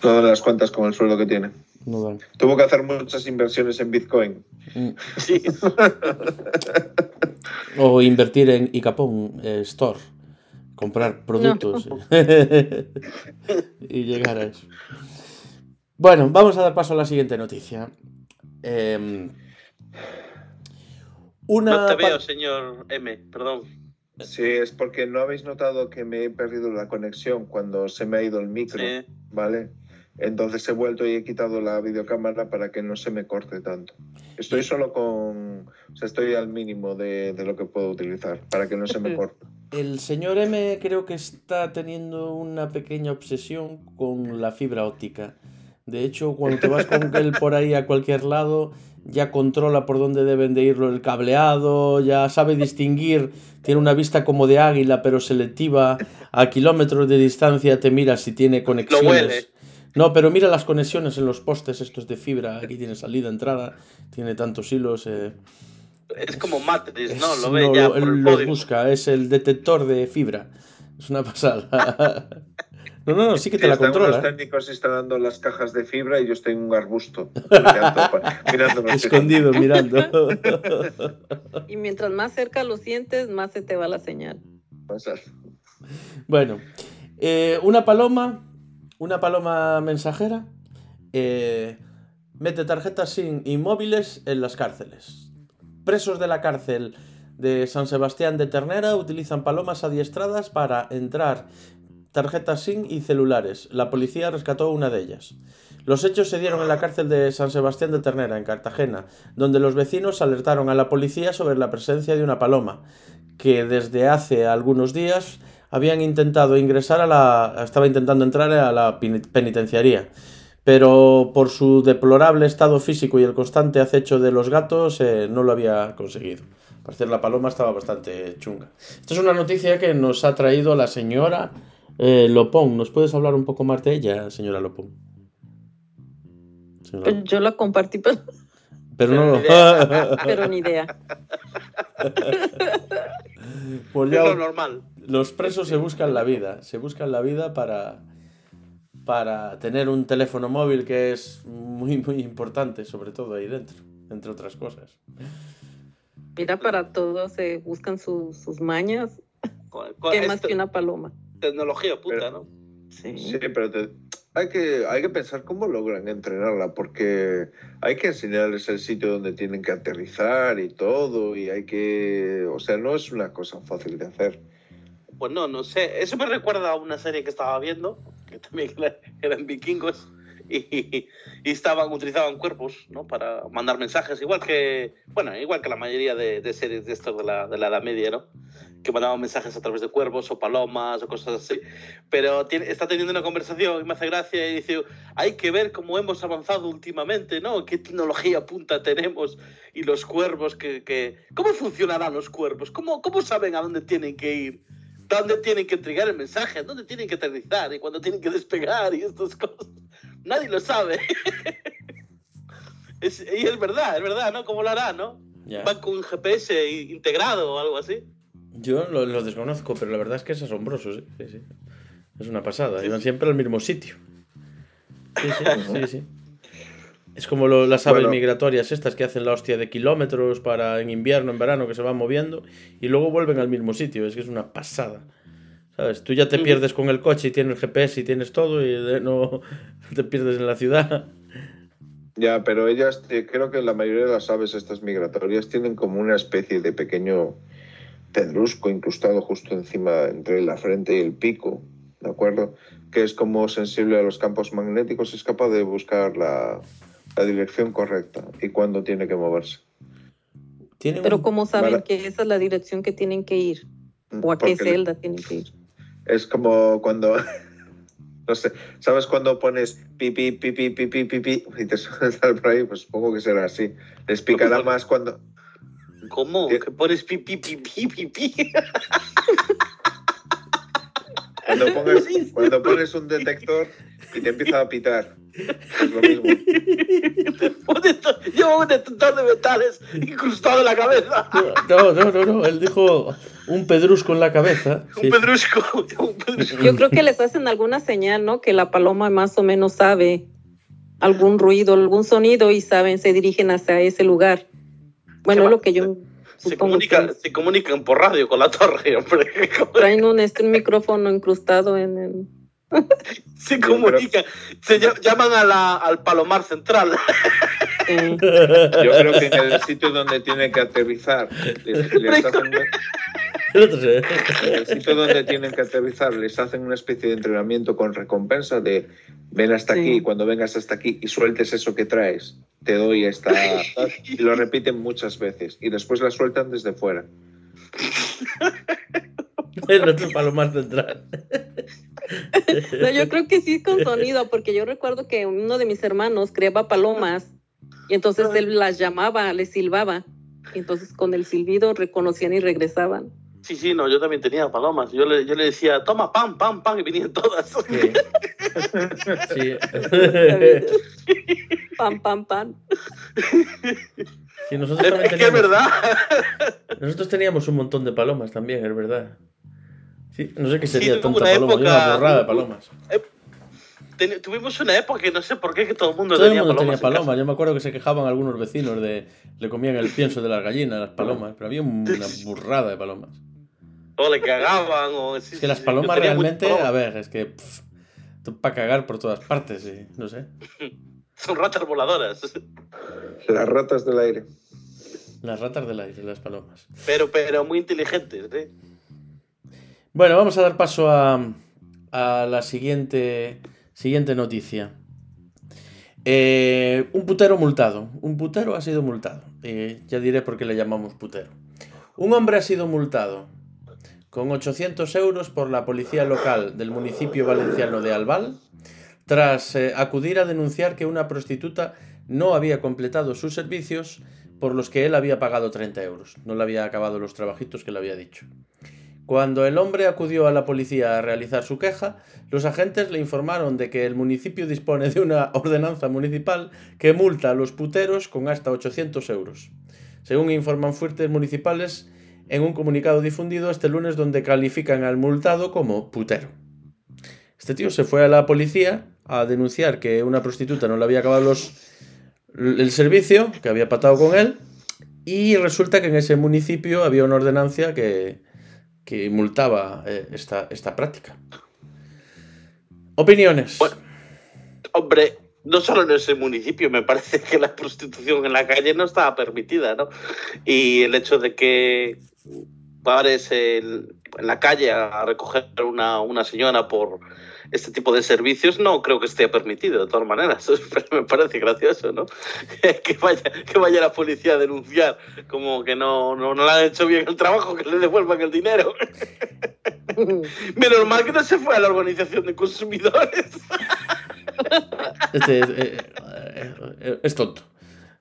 Todas las cuentas con el sueldo que tiene. No dan. Tuvo que hacer muchas inversiones en Bitcoin. Mm. sí. O invertir en Icapón eh, Store. Comprar productos. y llegar a eso. Bueno, vamos a dar paso a la siguiente noticia. Em, una No te veo, señor M, perdón. Sí, es porque no habéis notado que me he perdido la conexión cuando se me ha ido el micro, Sí. ¿vale? Entonces he vuelto y he quitado la videocámara para que no se me corte tanto. Estoy solo con... O sea, estoy al mínimo de, de lo que puedo utilizar para que no se me corte. El señor M creo que está teniendo una pequeña obsesión con la fibra óptica. De hecho, cuando te vas con él por ahí a cualquier lado, ya controla por dónde deben de ir el cableado, ya sabe distinguir, tiene una vista como de águila, pero selectiva, a kilómetros de distancia te mira si tiene Lo conexiones. huele. No, pero mira las conexiones en los postes estos de fibra, aquí tiene salida, entrada, tiene tantos hilos. eh, Es como Matrix, ¿no? es- Lo ve ya por él el los código. busca, es el detector de fibra. Es una pasada. No, no, no, sí que te Sí, la controla. unos ¿eh? técnicos instalando las cajas de fibra y yo estoy en un arbusto. mirando. Escondido, mirando. Y mientras más cerca lo sientes, más se te va la señal. pasar. Bueno, eh, una paloma, una paloma mensajera, eh, mete tarjetas SIM y móviles en las cárceles. Presos de la cárcel de San Sebastián de Ternera utilizan palomas adiestradas para entrar tarjetas SIM y celulares. La policía rescató una de ellas. Los hechos se dieron en la cárcel de San Sebastián de Ternera, en Cartagena, donde los vecinos alertaron a la policía sobre la presencia de una paloma, que desde hace algunos días habían intentado ingresar a la. estaba intentando entrar a la peni- penitenciaría. Pero por su deplorable estado físico y el constante acecho de los gatos, eh, no lo había conseguido. Al parecer la paloma estaba bastante chunga. Esta es una noticia que nos ha traído la señora eh, Lopón. ¿Nos puedes hablar un poco más de ella, señora Lopón? Señora- Pues yo la compartí, pero, Pero no. pero ni idea. Pues Es ya- lo normal. Los presos se buscan la vida, se buscan la vida para, para tener un teléfono móvil que es muy, muy importante, sobre todo ahí dentro, entre otras cosas. Mira, para todos se buscan su- sus mañas. ¿Qué esta más que una paloma? Tecnología puta, Pero- ¿no? Sí. Sí, pero te- hay, que, hay que pensar cómo logran entrenarla, porque hay que enseñarles el sitio donde tienen que aterrizar y todo, y hay que... O sea, no es una cosa fácil de hacer. Pues no, no sé. Eso me recuerda a una serie que estaba viendo, que también era- eran vikingos, y, y estaban, utilizaban cuerpos, ¿no? Para mandar mensajes, igual que, bueno, igual que la mayoría de, de series de estos de la, de la Edad Media, ¿no? Que mandaban mensajes a través de cuervos o palomas o cosas así. Pero tiene- está teniendo una conversación y me hace gracia y dice, hay que ver cómo hemos avanzado últimamente, ¿no? ¿Qué tecnología punta tenemos? Y los cuervos que... que... ¿Cómo funcionarán los cuervos? ¿Cómo, ¿Cómo saben a dónde tienen que ir? dónde tienen que entregar el mensaje, dónde tienen que aterrizar y cuándo tienen que despegar y estas cosas. Nadie lo sabe. Es- y es verdad, es verdad, ¿no? ¿Cómo lo hará, no? Ya. Va con un GPS integrado o algo así. Yo lo, lo desconozco, pero la verdad es que es asombroso, sí, sí, sí. Es una pasada, iban siempre al mismo sitio. Sí, sí, sí, sí. Es como lo- las aves Bueno. migratorias estas que hacen la hostia de kilómetros para en invierno, en verano, que se van moviendo y luego vuelven al mismo sitio. Es que es una pasada. ¿Sabes? Tú ya te Ujú. pierdes con el coche y tienes el GPS y tienes todo y de- no te pierdes en la ciudad. Ya, pero ellas, eh, creo que la mayoría de las aves estas migratorias tienen como una especie de pequeño pedrusco incrustado justo encima, entre la frente y el pico, ¿de acuerdo? Que es como sensible a los campos magnéticos, es capaz de buscar la, la dirección correcta y cuándo tiene que moverse. Pero un- ¿cómo saben Vale. que esa es la dirección que tienen que ir? ¿O a qué Porque celda tienen que ir? Es como cuando, no sé, ¿sabes cuando pones pipi, pipi, pipi, pipi y te suena por ahí? Pues supongo que será así. Les picará más cuando... ¿Cómo? ¿Qué? ¿Que pones pipi, pipi, pipi? Cuando, pongas, cuando pones un detector y te empieza a pitar. Es lo mismo. Llevo un detector de metales incrustado en la cabeza. No, no, no, no. Él dijo un pedrusco en la cabeza. Sí. Un pedrusco. Un pedrusco. Yo creo que les hacen alguna señal, ¿no? Que la paloma más o menos sabe algún ruido, algún sonido y saben, se dirigen hacia ese lugar. Bueno, lo que yo Se, que se comunican por radio con la torre, hombre. traen un, este, un micrófono incrustado en el... Se comunican. Se ll- llaman a la- al palomar central. Yo creo que en el sitio donde tienen que aterrizar, les, les hacen, en el sitio donde tienen que aterrizar, les hacen una especie de entrenamiento con recompensa de ven hasta Sí. aquí, cuando vengas hasta aquí y sueltes eso que traes, te doy esta... Y lo repiten muchas veces y después la sueltan desde fuera. El otro palomar central. no, yo creo que sí con sonido, porque yo recuerdo que uno de mis hermanos criaba palomas y entonces él las llamaba, les silbaba. Y entonces con el silbido reconocían y regresaban. Sí, sí, no, yo también tenía palomas. Yo le, yo le decía, toma, pam, pam, pam, y venían todas. Sí. Sí. pam, pam, pam. Sí, nosotros Es que es teníamos, verdad. nosotros teníamos un montón de palomas también, es verdad. Sí, no sé qué sería tanta una paloma, época- una borrada de palomas. Ten- tuvimos una época que no sé por qué que todo el mundo Todo tenía mundo tenía palomas. palomas. Yo me acuerdo que se quejaban algunos vecinos de le comían el pienso de las gallinas, las palomas, pero había una burrada de palomas. O le cagaban, o... sí, Es que sí, las palomas realmente, a ver, es que para cagar por todas partes, sí, no sé. Son ratas voladoras. Las ratas del aire. Las ratas del aire, las palomas. Pero, pero muy inteligentes, ¿eh? Bueno, vamos a dar paso a, a la siguiente, siguiente noticia. Eh, un putero multado. Un putero ha sido multado. Eh, ya diré por qué le llamamos putero. Un hombre ha sido multado con 800 euros por la policía local del municipio valenciano de Albal tras eh, acudir a denunciar que una prostituta no había completado sus servicios por los que él había pagado 30 euros. No le había acabado los trabajitos que le había dicho. Cuando el hombre acudió a la policía a realizar su queja, los agentes le informaron de que el municipio dispone de una ordenanza municipal que multa a los puteros con hasta 800 euros. Según informan fuertes municipales en un comunicado difundido este lunes donde califican al multado como putero. Este tío se fue a la policía a denunciar que una prostituta no le había acabado el servicio, que había patado con él, y resulta que en ese municipio había una ordenanza que, que multaba eh, esta, esta práctica. Opiniones. Bueno. Hombre, no solo en ese municipio, me parece que la prostitución en la calle no estaba permitida, ¿no? Y el hecho de que pares en, en la calle a recoger una, una señora por este tipo de servicios no creo que esté permitido de todas maneras. Pero me parece gracioso no que vaya que vaya la policía a denunciar como que no, no, no le han hecho bien el trabajo que le devuelvan el dinero. Menos mal que no se fue a la organización de consumidores. Este es, eh, eh, es tonto.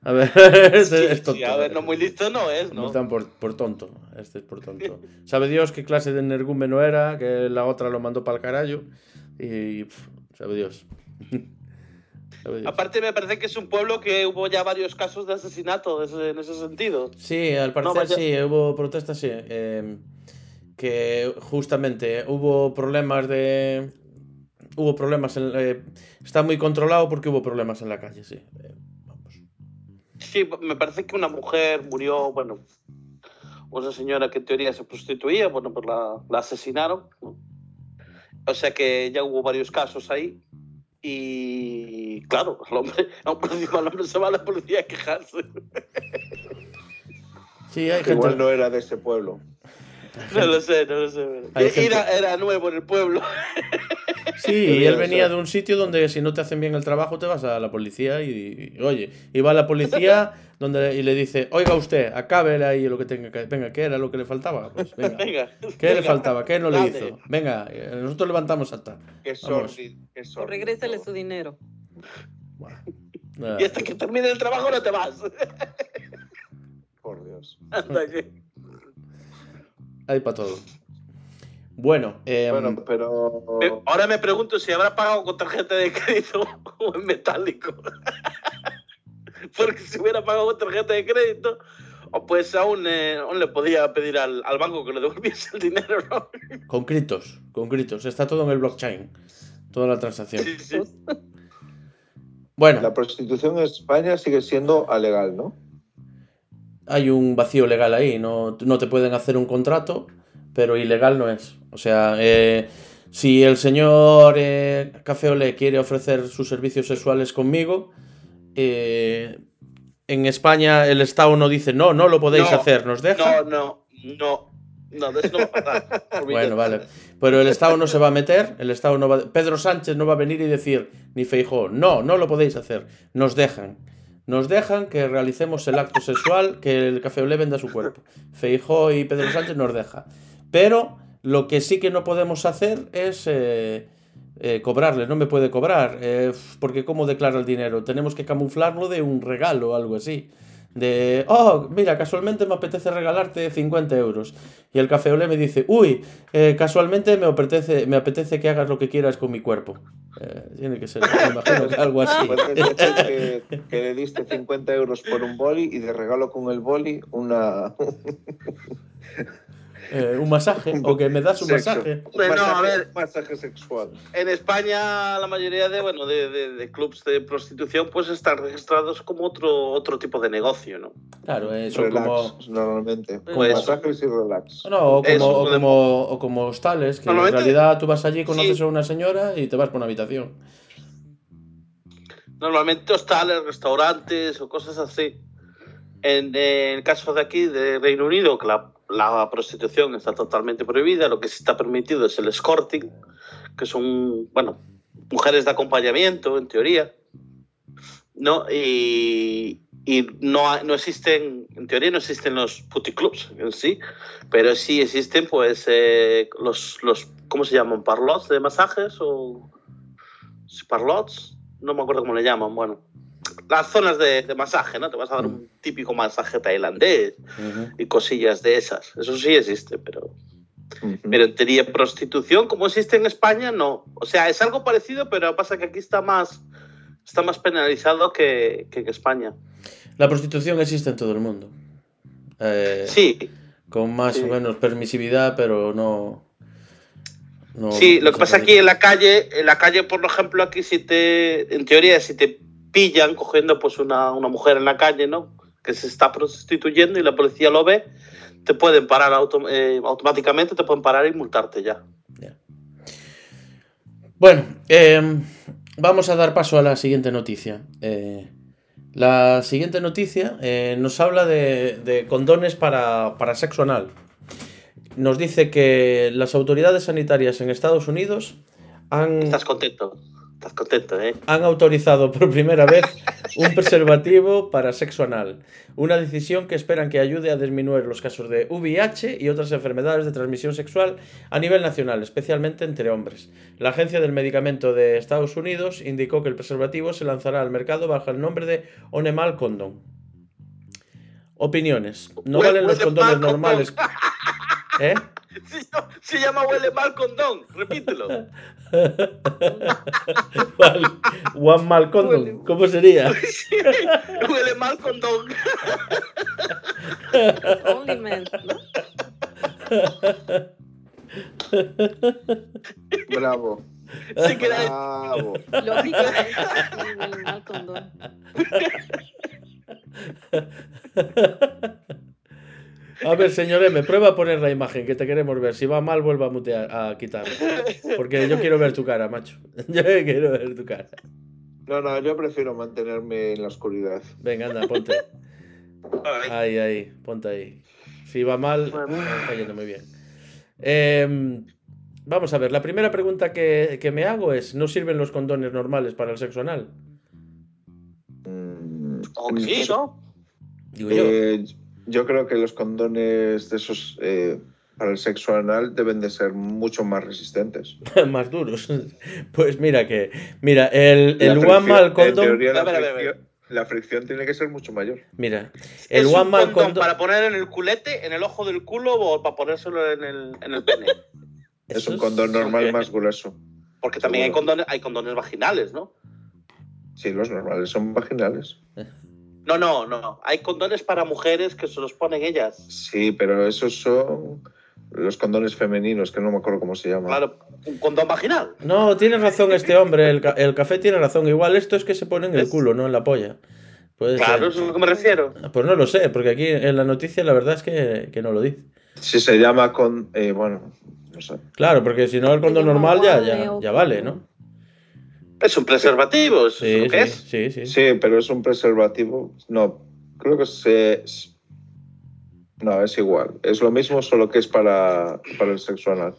A ver, Sí, es tonto. sí, a ver no muy listo no es no Multan por, por tonto. Este es por tonto. Sabe Dios qué clase de energúmeno era, que la otra lo mandó para el carallo. Y sabe Dios. Sabe Dios. Aparte me parece que es un pueblo que hubo ya varios casos de asesinato en ese sentido. Sí, al parecer vaya. sí, hubo protestas, sí. eh, que justamente hubo problemas de. Hubo problemas en. eh, está muy controlado porque hubo problemas en la calle, sí. Sí, me parece que una mujer murió, bueno, una señora que en teoría se prostituía, bueno, pues la, la asesinaron. ¿no? O sea que ya hubo varios casos ahí. Y claro, el hombre, a un encima el hombre se va a la policía a quejarse. Sí, hay gente. Igual no era de ese pueblo. No lo sé, no lo sé. Gente- Era, era nuevo en el pueblo. Sí, y él venía de un sitio donde si no te hacen bien el trabajo te vas a la policía y, y, oye, y va a la policía donde, y le dice, oiga usted, acábele ahí lo que tenga que... Venga, ¿qué era lo que le faltaba? Pues venga. Venga. ¿Qué le faltaba? ¿Qué no le Dale. hizo? Venga, eh, nosotros levantamos acta. Qué sórdido, qué O regrésale su dinero. Nada. Y hasta que termine el trabajo no te vas. Por Dios. Hasta que- Hay para todo. Bueno, eh, Bueno, pero. Ahora me pregunto si habrá pagado con tarjeta de crédito o en metálico. Porque si hubiera pagado con tarjeta de crédito, o pues aún, eh, aún le podía pedir al, al banco que le devolviese el dinero, ¿no? con gritos, con gritos. Está todo en el blockchain. Toda la transacción. Sí, sí. Bueno, La prostitución en España sigue siendo alegal, ¿no? Hay un vacío legal ahí. No, no te pueden hacer un contrato, pero ilegal no es. O sea, eh, si el señor eh, Café Olé quiere ofrecer sus servicios sexuales conmigo, eh, en España el Estado no dice no, no lo podéis No, hacer, nos deja. No, no, no. No, de eso no va a pasar. Bueno, vale. Pero el Estado no se va a meter, el Estado no va... Pedro Sánchez no va a venir y decir, ni Feijó, no, no lo podéis hacer. Nos dejan. Nos dejan que realicemos el acto sexual, que el Café Olé venda su cuerpo. Feijó y Pedro Sánchez nos deja. Pero lo que sí que no podemos hacer es eh, eh, cobrarle, no me puede cobrar, eh, porque ¿cómo declara el dinero? Tenemos que camuflarlo de un regalo o algo así. De, oh, mira, casualmente me apetece regalarte 50 euros. Y el café olé me dice, uy, eh, casualmente me apetece, me apetece que hagas lo que quieras con mi cuerpo. Eh, tiene que ser, me imagino que algo así. Puede ser que, que le diste 50 euros por un boli y de regalo con el boli una. Eh, un masaje, o que me das un Sexo. masaje. Bueno, a masaje, ver. masaje sexual. En España, la mayoría de, bueno, de, de, de clubs de prostitución pues están registrados como otro, otro tipo de negocio, ¿no? Claro, eh, son relax, como... normalmente. Pues- Masajes y relax. No, o como, Eso, o como, o como hostales, que en realidad tú vas allí, conoces Sí. a una señora y te vas por una habitación. Normalmente hostales, restaurantes o cosas así. En, el caso de aquí, de Reino Unido, que la, la prostitución está totalmente prohibida, lo que sí está permitido es el escorting, que son, bueno, mujeres de acompañamiento, en teoría, ¿no? Y, y no, no existen, en teoría no existen los puticlubs en sí, pero sí existen, pues, eh, los, los, ¿cómo se llaman? ¿Parlots de masajes o parlots? No me acuerdo cómo le llaman, bueno. Las zonas de, de masaje, ¿no? Te vas a dar un típico masaje tailandés y cosillas de esas. Eso sí existe, pero, prostitución, como existe en España, no. O sea, es algo parecido, pero pasa que aquí está más, está más penalizado que, que en España. La prostitución existe en todo el mundo. Eh, Sí, Con más Sí. o menos permisividad, pero no... no- sí, lo que pasa aquí en la calle, en la calle, por ejemplo, aquí si te, en teoría, si te pillan cogiendo pues una, una mujer en la calle, ¿no? Que se está prostituyendo y la policía lo ve, te pueden parar eh, automáticamente, te pueden parar y multarte ya. Bueno, eh, vamos a dar paso a la siguiente noticia. Eh, la siguiente noticia eh, nos habla de, de condones para, para sexo anal. Nos dice que las autoridades sanitarias en Estados Unidos han, Estás contento, estás contento, ¿eh? han autorizado por primera vez un preservativo para sexo anal. Una decisión que esperan que ayude a disminuir los casos de VIH y otras enfermedades de transmisión sexual a nivel nacional, especialmente entre hombres. La Agencia del Medicamento de Estados Unidos indicó que el preservativo se lanzará al mercado bajo el nombre de Onemal Condom. Opiniones. No valen los condones normales. ¿Eh? Se, se llama huele mal condón, repítelo. One Mal Condom. ¿Cómo sería? huele mal condón. OnlyMans, ¿no? Bravo. Sí que era- Bravo. Sí, huele mal condón. A ver, señor M, prueba a poner la imagen que te queremos ver. Si va mal, vuelva a mutear, a quitarla. Porque yo quiero ver tu cara, macho. Yo quiero ver tu cara. No, no, yo prefiero mantenerme en la oscuridad. Venga, anda, ponte. Ahí, ahí, ponte ahí. Si va mal, está yendo muy bien. Em, vamos a ver, la primera pregunta que, que me hago es, ¿no sirven los condones normales para el sexo anal? Mm, sí, ¿no? Digo yo. eh, yo creo que los condones de esos eh, para el sexo anal deben de ser mucho más resistentes. más duros. Pues mira que, mira, el, el fricción- One Man en Condom, teoría, la, ver, ver, fricción, la fricción tiene que ser mucho mayor. mira, el es One un Man condón Condom, para poner en el culete, en el ojo del culo o para ponérselo en el, en el pene. Es un condón normal más grueso. Porque también hay condones, hay condones vaginales, ¿no? Sí, los normales son vaginales. No, no, no. Hay condones para mujeres que se los ponen ellas. Sí, pero esos son los condones femeninos, que no me acuerdo cómo se llaman. Claro, un condón vaginal. No, tiene razón este hombre, el, ca- el café tiene razón. Igual esto es que se pone en el culo, no en la polla. Puede Claro, ser. eso es a lo que me refiero. Pues no lo sé, porque aquí en la noticia la verdad es que, que no lo dice. Si se llama con... eh, bueno, no sé. Claro, porque si no el condón llama normal ya, ya, ya vale, ¿no? Es un preservativo, es Sí, lo que sí, es. sí, sí. Sí, pero es un preservativo. No, creo que se... No, es igual. Es lo mismo, solo que es para, para el sexo anal.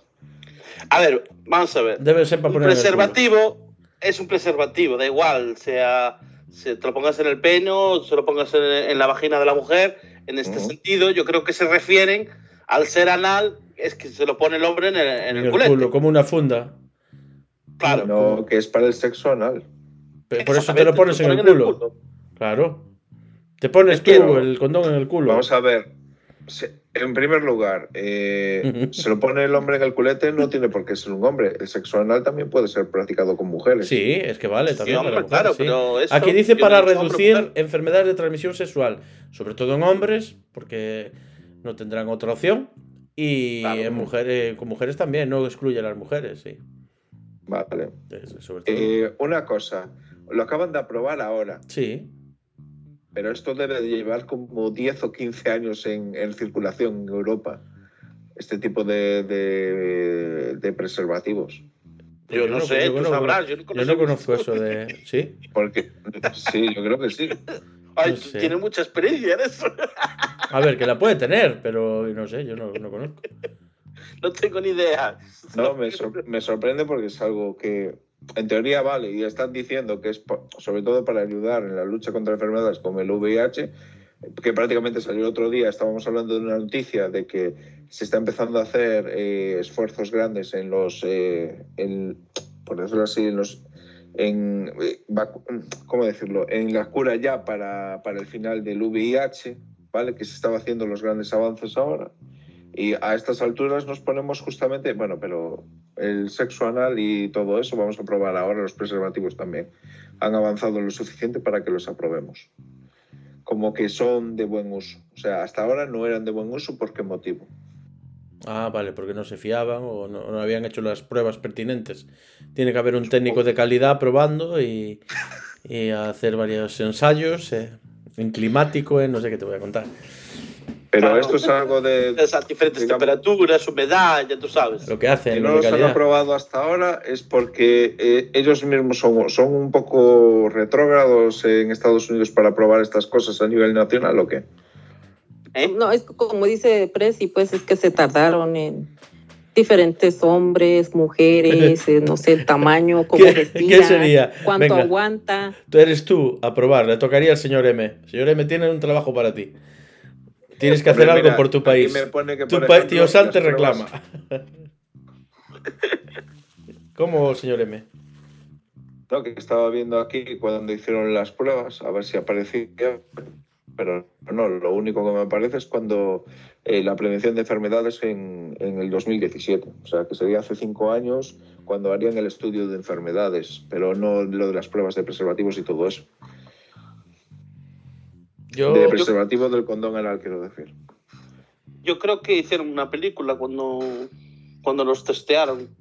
A ver, vamos a ver. Debe ser para Un poner culo. preservativo es un preservativo, da igual, sea se te lo pongas en el pene o se lo pongas en, en la vagina de la mujer. En este Ujú. sentido, yo creo que se refieren al ser anal, es que se lo pone el hombre en el, en En el el culo, como una funda. Claro. No, que es para el sexo anal. Por eso te lo pones en el culo. Claro. Te pones tú Quiero- el condón en el culo. Vamos a ver. En primer lugar, eh, se lo pone el hombre en el culete, no tiene por qué ser un hombre. El sexo anal también puede ser practicado con mujeres. Sí, es que vale Sí, también hombre, para mujeres, claro, sí. pero eso- Aquí dice para no reducir enfermedades de transmisión sexual, sobre todo en hombres, porque no tendrán otra opción. Y Claro. en mujeres, con mujeres también, no excluye a las mujeres, sí. Vale. Es- Sobre todo. Eh, una cosa, lo acaban de aprobar ahora, sí. pero esto debe de llevar como 10 o 15 años en, en circulación en Europa. Este tipo de, de- de preservativos. Yo no sé, tú sabrás, yo no yo conozco no conozco eso de. ¿Sí? Porque sí, yo creo que sí. Ay, No sé. tienes mucha experiencia en eso. A ver, que la puede tener, pero no sé, yo no, no conozco. No tengo ni idea. No, me, me sorprende porque es algo que en teoría vale y están diciendo que es sobre todo para ayudar en la lucha contra enfermedades como el VIH, que prácticamente salió el otro día, estábamos hablando de una noticia de que se está empezando a hacer eh, esfuerzos grandes en los, eh, en- por decirlo así, en los, en, eh, ¿cómo decirlo? En la cura ya para, para el final del VIH, ¿vale? Que se estaba haciendo los grandes avances ahora. Y a estas alturas nos ponemos justamente, bueno, pero el sexo anal y todo eso vamos a probar ahora, los preservativos también. Han avanzado lo suficiente para que los aprobemos. Como que son de buen uso. O sea, hasta ahora no eran de buen uso, ¿por qué motivo? Ah, vale, porque no se fiaban o no, habían hecho las pruebas pertinentes. Tiene que haber un técnico de calidad probando y, y hacer varios ensayos eh, en climático, en no sé qué te voy a contar. Pero Claro. esto es algo de... Esas diferentes Digamos- temperaturas, humedad, ya tú sabes. Lo que hacen Si no los han aprobado hasta ahora es porque eh, ellos mismos son, son un poco retrógrados en Estados Unidos para aprobar estas cosas a nivel nacional o qué. ¿Eh? No, es como dice Presi, pues es que se tardaron en diferentes hombres, mujeres, no sé, el tamaño, cómo ¿Qué, respira, qué sería? cuánto Venga, aguanta. tú eres tú a probar, le tocaría al señor M. Señor M tiene un trabajo para ti. Tienes que hacer Hombre, algo mira, por tu país. me pone que, Tu por pa- ejemplo, tío San las te reclama. ¿Cómo, señor M? No, que estaba viendo aquí cuando hicieron las pruebas, a ver si aparecía, pero no, lo único que me aparece es cuando eh, la prevención de enfermedades en, en el 2017, o sea, que sería hace cinco años cuando harían el estudio de enfermedades, pero no lo de las pruebas de preservativos y todo eso. Yo, de preservativo del condón anal, quiero decir. Yo creo que hicieron una película cuando, cuando los testearon,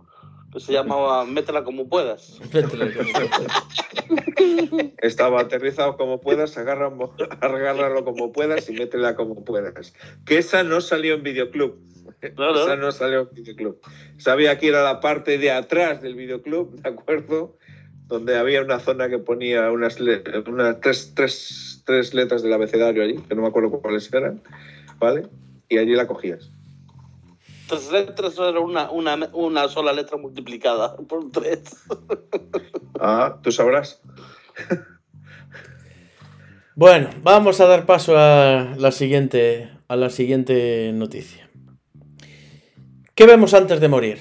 que se llamaba Métela como puedas. Estaba aterrizado como puedas, agárralo, agárralo como puedas y métela como puedas. Que esa no salió en videoclub. No, no. Esa no salió en videoclub. Sabía que era la parte de atrás del videoclub, ¿de acuerdo? Donde había una zona que ponía unas, unas tres, tres, tres letras del abecedario allí, que no me acuerdo cuáles eran, ¿vale? Y allí la cogías. tres letras era una, una, una sola letra multiplicada por tres. Ah, tú sabrás. Bueno, vamos a dar paso a la siguiente, a la siguiente noticia. ¿Qué vemos antes de morir?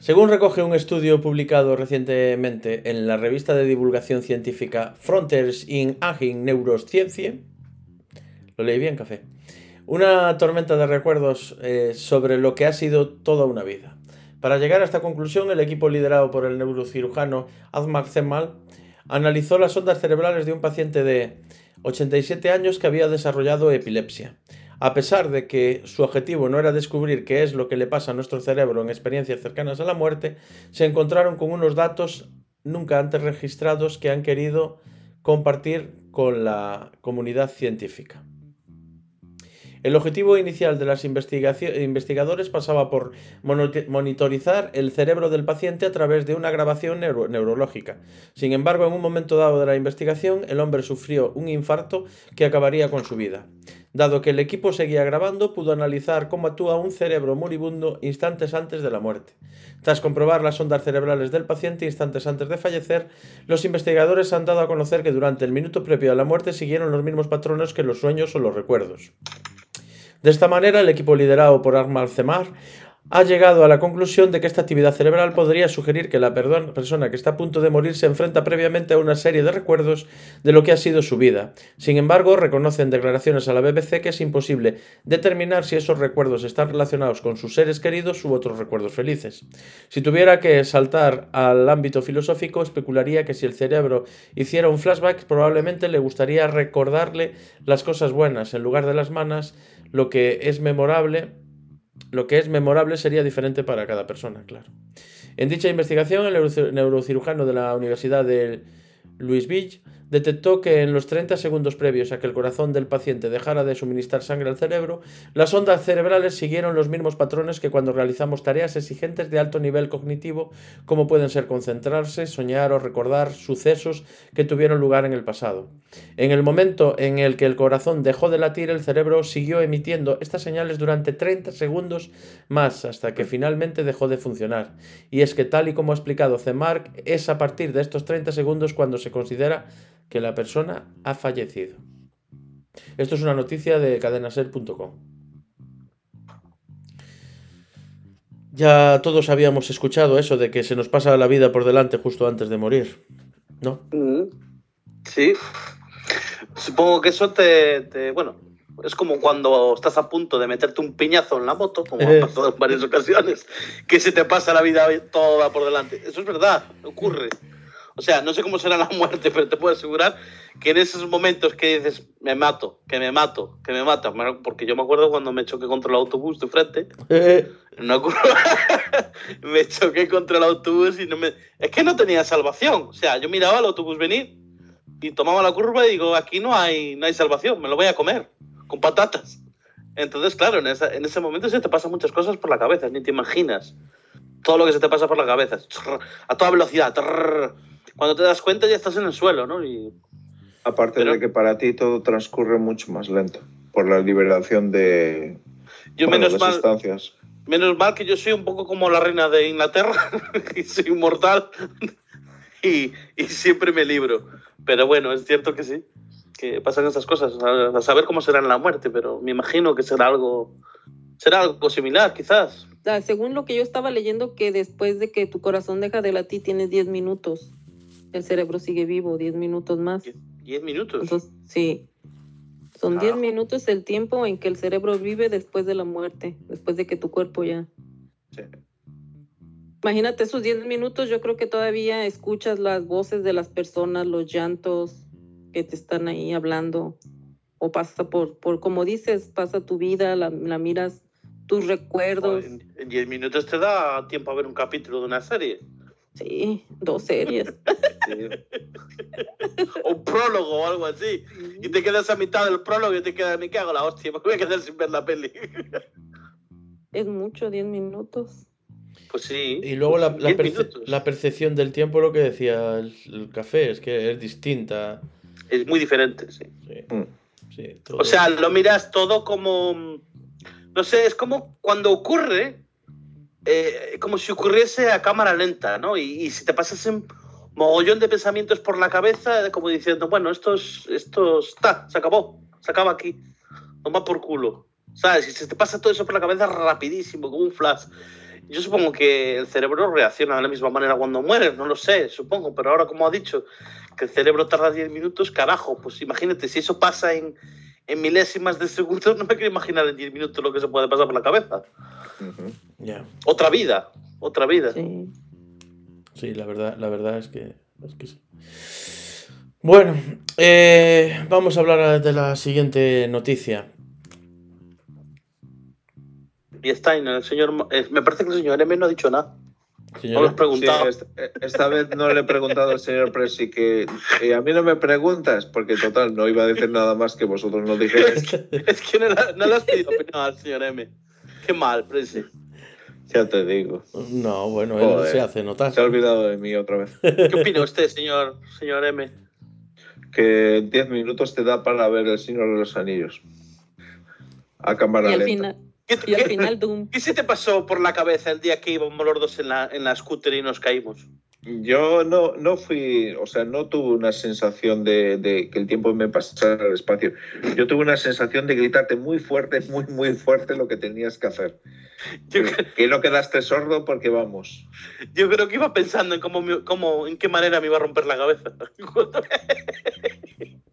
Según recoge un estudio publicado recientemente en la revista de divulgación científica Frontiers in Aging Neuroscience, lo leí bien, café, una tormenta de recuerdos eh, sobre lo que ha sido toda una vida. Para llegar a esta conclusión, el equipo liderado por el neurocirujano Azmak Zemal analizó las ondas cerebrales de un paciente de 87 años que había desarrollado epilepsia. A pesar de que su objetivo no era descubrir qué es lo que le pasa a nuestro cerebro en experiencias cercanas a la muerte, se encontraron con unos datos nunca antes registrados que han querido compartir con la comunidad científica. El objetivo inicial de los investigadores pasaba por monitorizar el cerebro del paciente a través de una grabación neurológica. Sin embargo, en un momento dado de la investigación, el hombre sufrió un infarto que acabaría con su vida. Dado que el equipo seguía grabando, pudo analizar cómo actúa un cerebro moribundo instantes antes de la muerte. Tras comprobar las ondas cerebrales del paciente instantes antes de fallecer, los investigadores han dado a conocer que durante el minuto previo a la muerte siguieron los mismos patrones que los sueños o los recuerdos. De esta manera, el equipo liderado por Armal Cemar ha llegado a la conclusión de que esta actividad cerebral podría sugerir que la persona que está a punto de morir se enfrenta previamente a una serie de recuerdos de lo que ha sido su vida. Sin embargo, reconocen declaraciones a la BBC que es imposible determinar si esos recuerdos están relacionados con sus seres queridos u otros recuerdos felices. Si tuviera que saltar al ámbito filosófico, especularía que si el cerebro hiciera un flashback, probablemente le gustaría recordarle las cosas buenas en lugar de las malas, lo que es memorable lo que es memorable sería diferente para cada persona, claro. En dicha investigación, el neurocirujano de la Universidad de Louisville detectó que en los 30 segundos previos a que el corazón del paciente dejara de suministrar sangre al cerebro, las ondas cerebrales siguieron los mismos patrones que cuando realizamos tareas exigentes de alto nivel cognitivo, como pueden ser concentrarse, soñar o recordar sucesos que tuvieron lugar en el pasado. En el momento en el que el corazón dejó de latir, el cerebro siguió emitiendo estas señales durante 30 segundos más hasta que finalmente dejó de funcionar. Y es que tal y como ha explicado Zemark, es a partir de estos 30 segundos cuando se considera que la persona ha fallecido. Esto es una noticia de cadenaser.com. Ya todos habíamos escuchado eso de que se nos pasa la vida por delante justo antes de morir, ¿no? Mm, sí. Supongo que eso te, bueno, es como cuando estás a punto de meterte un piñazo en la moto, como ha pasado en varias ocasiones, que se te pasa la vida toda por delante. Eso es verdad, ocurre. O sea, no sé cómo será la muerte, pero te puedo asegurar que en esos momentos que dices, me mato, que me mato, que me mata, porque yo me acuerdo cuando me choqué contra el autobús de frente, no me choqué contra el autobús y no me... Es que no tenía salvación, o sea, yo miraba al autobús venir y tomaba la curva y digo, aquí no hay, no hay salvación, me lo voy a comer, con patatas. Entonces, claro, en, esa, en ese momento se te pasan muchas cosas por la cabeza, ni te imaginas todo lo que se te pasa por la cabeza, a toda velocidad cuando te das cuenta ya estás en el suelo, ¿no? Y... Aparte de que para ti todo transcurre mucho más lento por la liberación de, yo menos mal, sustancias. Menos mal que yo soy un poco como la reina de Inglaterra, y soy inmortal y, y, siempre me libro. Pero bueno, es cierto que sí, que pasan esas cosas, a saber cómo será en la muerte, pero me imagino que será algo, será algo similar, quizás. Según lo que yo estaba leyendo, que después de que tu corazón deja de latir tienes 10 minutos el cerebro sigue vivo 10 minutos más. 10 minutos. Entonces, sí. Son 10 minutos el tiempo en que el cerebro vive después de la muerte, después de que tu cuerpo ya. Sí. Imagínate esos 10 minutos, yo creo que todavía escuchas las voces de las personas, los llantos que te están ahí hablando. O pasa por, por como dices, pasa tu vida, la, miras, tus recuerdos. En 10 minutos te da tiempo a ver un capítulo de una serie. Sí, dos series. un prólogo o algo así. Y te quedas a mitad del prólogo y te quedas, me cago la hostia, porque voy a quedar sin ver la peli. es mucho, diez minutos. Pues sí. Y luego la, la, percepción del tiempo, lo que decía el, café, es que es distinta. Es muy diferente, sí. sí. Mm. o sea, lo miras todo como no sé, es como cuando ocurre, eh, como si ocurriese a cámara lenta, ¿no? Y, y si te pasas un mogollón de pensamientos por la cabeza, como diciendo, bueno, esto, es, esto está, se acabó, se acaba aquí, toma por culo. ¿Sabes? Y se te pasa todo eso por la cabeza rapidísimo, como un flash. Yo supongo que el cerebro reacciona de la misma manera cuando mueres, no lo sé, supongo, pero ahora como ha dicho, que el cerebro tarda 10 minutos, carajo, pues imagínate, si eso pasa en, en milésimas de segundo, no me quiero imaginar en 10 minutos lo que se puede pasar por la cabeza. Ya. Otra vida, otra vida. Sí. Sí, la verdad, la verdad es que, es que sí. Bueno, eh, vamos a hablar de la siguiente noticia. Y está en el señor, eh, me parece que el señor M no ha dicho nada. He preguntado. Sí, esta, esta vez no le he preguntado al señor Presi que y a mí no me preguntas, porque total, no iba a decir nada más que vosotros no dijerais. es que no, no le has pedido opinión al señor M. Qué mal, Presi. Ya te digo. no, bueno, él Joder. se hace notar. Se ha olvidado de mí otra vez. ¿Qué opina usted, señor, señor M? Que en 10 minutos te da para ver el Señor de los Anillos. A cámara Y al lenta. final, ¿Qué, y al qué- final Doom. qué se te pasó por la cabeza el día que íbamos los dos en la, en la scooter y nos caímos? Yo no, no fui, o sea, no tuve una sensación de, de que el tiempo me pasara al espacio. Yo tuve una sensación de gritarte muy fuerte, muy, muy fuerte lo que tenías que hacer. Yo, Que no quedaste sordo porque vamos. yo creo que iba pensando en cómo, cómo, en qué manera me iba a romper la cabeza.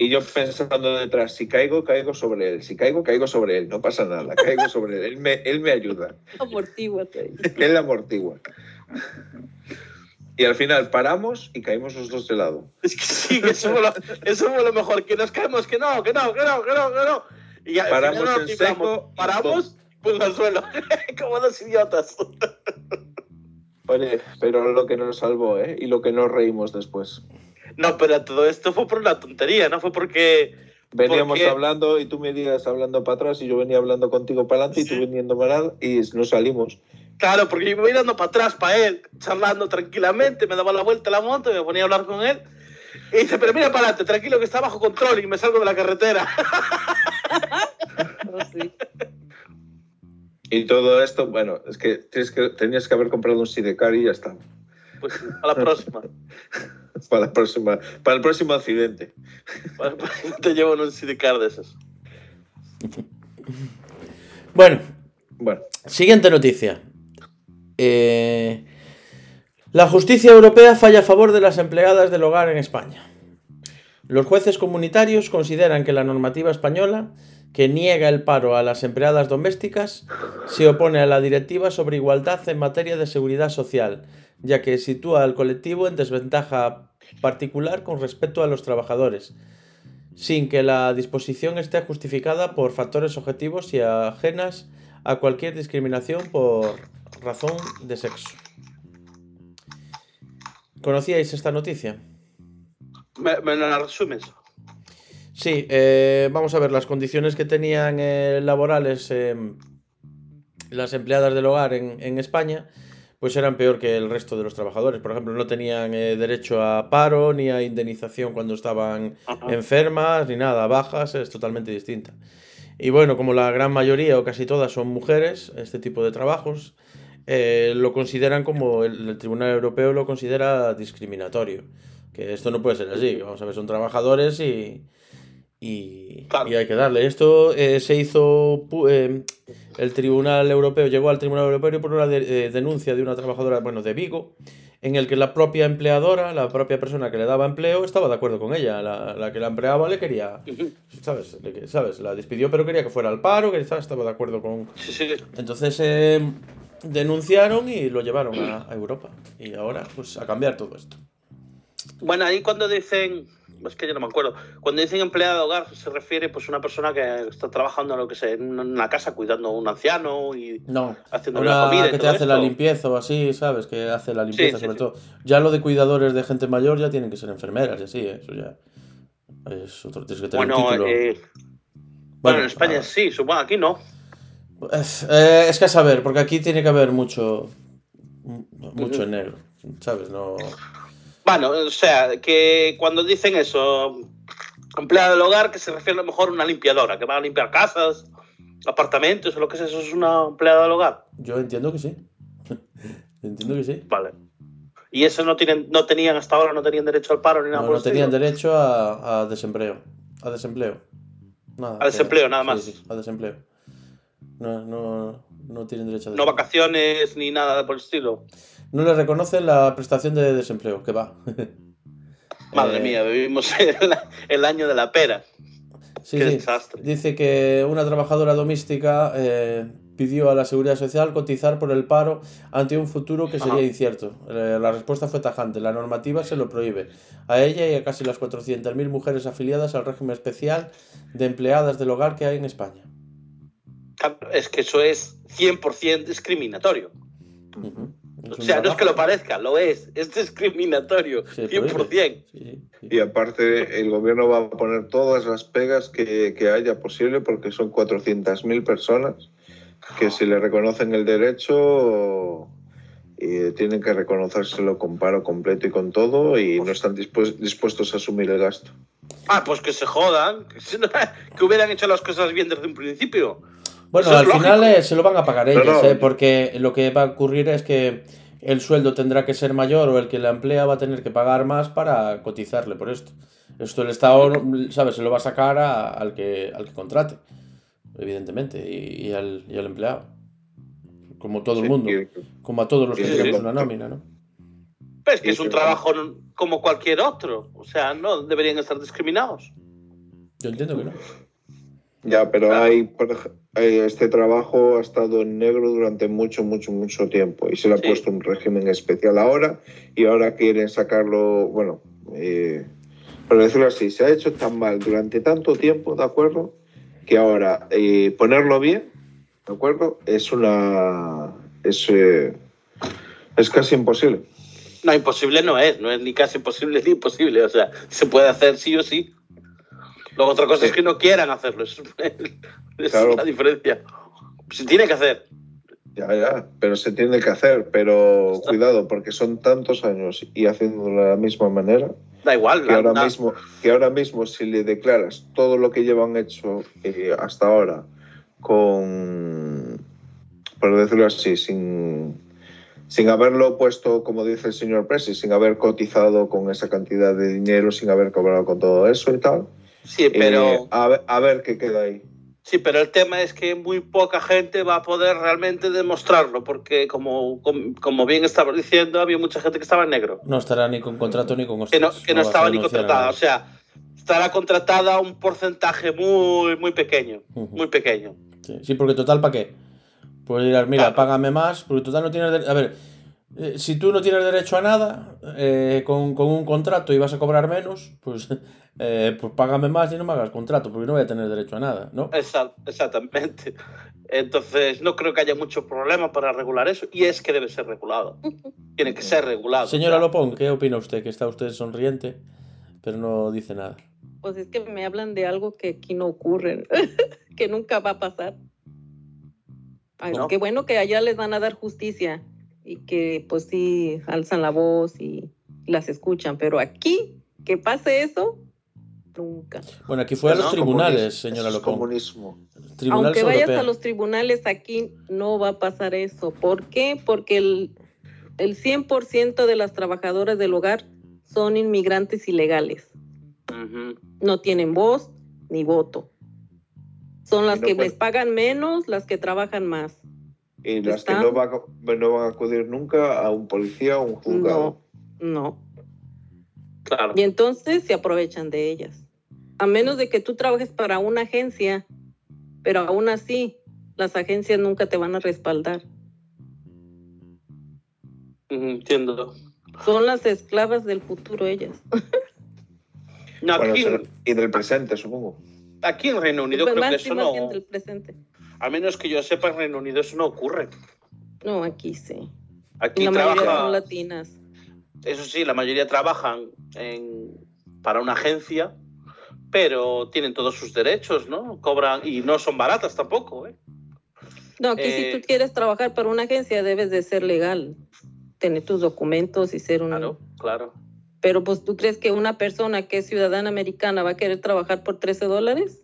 Y yo pensando detrás, si caigo, caigo sobre él. Si caigo, caigo sobre él. No pasa nada, caigo sobre él. Él me, él me ayuda. Amortíguate. Él amortigua. Y al final paramos y caímos los dos de lado. Es que sí, que eso fue, lo, eso fue lo mejor, que nos caemos, que no, que no, que no, que no, que no. Y al Paramos final nos en libramos. seco y Paramos, pues al suelo, como dos idiotas. Oye, pero lo que nos salvó, ¿eh? Y lo que nos reímos después. No, pero todo esto fue por una tontería, no fue porque... Veníamos Porque- hablando y tú me ibas hablando para atrás y yo venía hablando contigo para adelante y tú viniendo para atrás y nos salimos. Claro, porque yo iba mirando para atrás, para él, charlando tranquilamente, me daba la vuelta a la moto, me ponía a hablar con él. Y dice, pero mira para adelante, tranquilo que está bajo control y me salgo de la carretera. Oh, sí. Y todo esto, bueno, es que, tienes que tenías que haber comprado un sidecar y ya está. Pues a la próxima. Para, la próxima, para el próximo accidente. Te llevo en un sidecar de esos. Bueno, Bueno, siguiente noticia. Eh, la justicia europea falla a favor de las empleadas del hogar en España. Los jueces comunitarios consideran que la normativa española, que niega el paro a las empleadas domésticas, se opone a la directiva sobre igualdad en materia de seguridad social, ya que sitúa al colectivo en desventaja particular con respecto a los trabajadores, sin que la disposición esté justificada por factores objetivos y ajenas a cualquier discriminación por razón de sexo. ¿Conocíais esta noticia? ¿Me, me la resumes? Sí, eh, vamos a ver las condiciones que tenían eh, laborales eh, las empleadas del hogar en, en España, pues eran peor que el resto de los trabajadores. Por ejemplo, no tenían eh, derecho a paro ni a indemnización cuando estaban Ajá. enfermas ni nada, bajas, es totalmente distinta. Y bueno, como la gran mayoría o casi todas son mujeres, este tipo de trabajos, eh, lo consideran como el, el Tribunal Europeo lo considera discriminatorio. Que esto no puede ser así. Vamos a ver, son trabajadores y, y, Claro. y hay que darle. Esto eh, se hizo. eh, el Tribunal Europeo llegó al Tribunal Europeo por una de- eh, denuncia de una trabajadora, bueno, de Vigo, en el que la propia empleadora, la propia persona que le daba empleo, estaba de acuerdo con ella. La, la que la empleaba le quería, ¿sabes? Le ¿sabes? La despidió, pero quería que fuera al paro, que estaba estaba de acuerdo con. Sí, sí. Entonces eh, denunciaron y lo llevaron a, a Europa. Y ahora, pues a cambiar todo esto. Bueno, ahí cuando dicen, es que yo no me acuerdo, cuando dicen empleada de hogar se refiere pues a una persona que está trabajando lo que sé, en una casa cuidando a un anciano y No, haciendo una comida y que te todo hace la limpieza o así, ¿sabes? Que hace la limpieza sí, sobre sí. todo. Ya lo de cuidadores de gente mayor ya tienen que ser enfermeras y así, ¿eh? eso ya es otro, tienes que tener un Bueno, título. eh, bueno, en ah, España sí, supongo, aquí no. Es, eh, es que a saber, porque aquí tiene que haber mucho, mucho en negro, ¿sabes? No... Bueno, o sea, que cuando dicen eso, empleada del hogar, que se refiere a lo mejor a una limpiadora, que va a limpiar casas apartamentos o lo que sea, eso es una empleada del hogar. Yo entiendo que sí. entiendo que sí. Vale. Y eso no tienen, no tenían hasta ahora, no tenían derecho al paro ni nada No, por no tenían estilo? derecho a, a desempleo. A desempleo. Nada, A desempleo, que- nada sí, más. sí, a desempleo. No, no, no tienen derecho a No desempleo. vacaciones ni nada por el estilo. No le reconocen la prestación de desempleo, que va. Madre Eh, mía, vivimos el, el año de la pera. Sí, Qué sí. desastre. Dice que una trabajadora doméstica eh, pidió a la Seguridad Social cotizar por el paro ante un futuro que sería Ajá. incierto. Eh, la respuesta fue tajante. La normativa se lo prohíbe. A ella y a casi las 400.000 mujeres afiliadas al régimen especial de empleadas del hogar que hay en España. Es que eso es 100% discriminatorio. O sea, no es que lo parezca, lo es. Es discriminatorio. Se 100%. Sí, sí. Y aparte, el gobierno va a poner todas las pegas que, que haya posible porque son 400.000 personas que si le reconocen el derecho eh, tienen que reconocérselo con paro completo y con todo y no están dispues- dispuestos a asumir el gasto. Ah, pues que se jodan. Que hubieran hecho las cosas bien desde un principio. Bueno, al final eh, se lo van a pagar no. eh, porque lo que va a ocurrir es que el sueldo tendrá que ser mayor o el que la emplea va a tener que pagar más para cotizarle por esto. Esto el Estado, ¿sabes? Se lo va a sacar a- al, que, al que contrate, evidentemente, y, y al, y al empleado. Como todo el mundo, como a todos los que Sí, tenemos sí. una nómina, ¿no? Pero es que es un trabajo como cualquier otro. O sea, no deberían estar discriminados. Yo entiendo que no. Ya, pero Claro. hay, este trabajo ha estado en negro durante mucho, mucho, mucho tiempo y se le ha Sí. puesto un régimen especial ahora y ahora quieren sacarlo, bueno, eh, por decirlo así, se ha hecho tan mal durante tanto tiempo, ¿de acuerdo? Que ahora eh, ponerlo bien, ¿de acuerdo? Es una... es, eh, es casi imposible. No, imposible no es. No es ni casi imposible ni imposible. O sea, se puede hacer sí o sí. Luego otra cosa es que no quieran hacerlo. Es Claro. la diferencia. Se tiene que hacer. Ya, ya, pero se tiene que hacer, pero cuidado, porque son tantos años y haciéndolo de la misma manera. Da igual. que la- ahora mismo que ahora mismo si le declaras todo lo que llevan hecho eh, hasta ahora con por decirlo así sin sin haberlo puesto como dice el señor Presi sin haber cotizado con esa cantidad de dinero sin haber cobrado con todo eso y tal Sí, pero, eh, a, ver, a ver qué queda ahí sí, pero el tema es que muy poca gente va a poder realmente demostrarlo, porque como, como, bien estabas diciendo, había mucha gente que estaba en negro, No estará ni con contrato ni con que no, hostias. que no estaba ni contratada. O sea, estará contratada un porcentaje muy, muy pequeño, muy pequeño. Sí, sí, porque total, ¿para qué? Pues dirás, mira, Claro. págame más, porque total no tienes derecho. A ver, eh, si tú no tienes derecho a nada eh, con, con un contrato y vas a cobrar menos, pues, eh, pues págame más y no me hagas contrato, porque no voy a tener derecho a nada, ¿no? Exact- exactamente. Entonces, no creo que haya mucho problema para regular eso, y es que debe ser regulado. Tiene que ser regulado. Señora Lopón, ¿qué opina usted? Que está usted sonriente, pero no dice nada. Pues es que me hablan de algo que aquí no ocurre, que nunca va a pasar. Ay, ¿No? Qué bueno que allá les van a dar justicia y que pues sí alzan la voz y las escuchan, pero aquí que pase eso, nunca. Bueno, aquí fue a los no, tribunales, señora Lopón. comunismo Tribunales Aunque vayas a los tribunales aquí, no va a pasar eso. ¿Por qué? Porque el, el 100% de las trabajadoras del hogar son inmigrantes ilegales. No tienen voz ni voto. Son las no que puede- les pagan menos, las que trabajan más. Y las que no van, a, no van a acudir nunca a un policía o un juzgado No, no. Claro. Y entonces se aprovechan de ellas. A menos de que tú trabajes para una agencia, pero aún así, las agencias nunca te van a respaldar. Entiendo. Son las esclavas del futuro ellas. No, aquí, y del presente supongo aquí en Reino Unido Pues creo que eso no. del presente. A menos que yo sepa, en Reino Unido eso no ocurre. No, aquí sí. Aquí la mayoría son latinas. Eso sí, la mayoría trabajan en, para una agencia, pero tienen todos sus derechos, ¿no? Cobran y no son baratas tampoco, ¿eh? No, aquí Eh, si tú quieres trabajar para una agencia debes de ser legal, tener tus documentos y ser un... Claro, claro. Pero pues tú crees que una persona que es ciudadana americana va a querer trabajar por 13 dólares?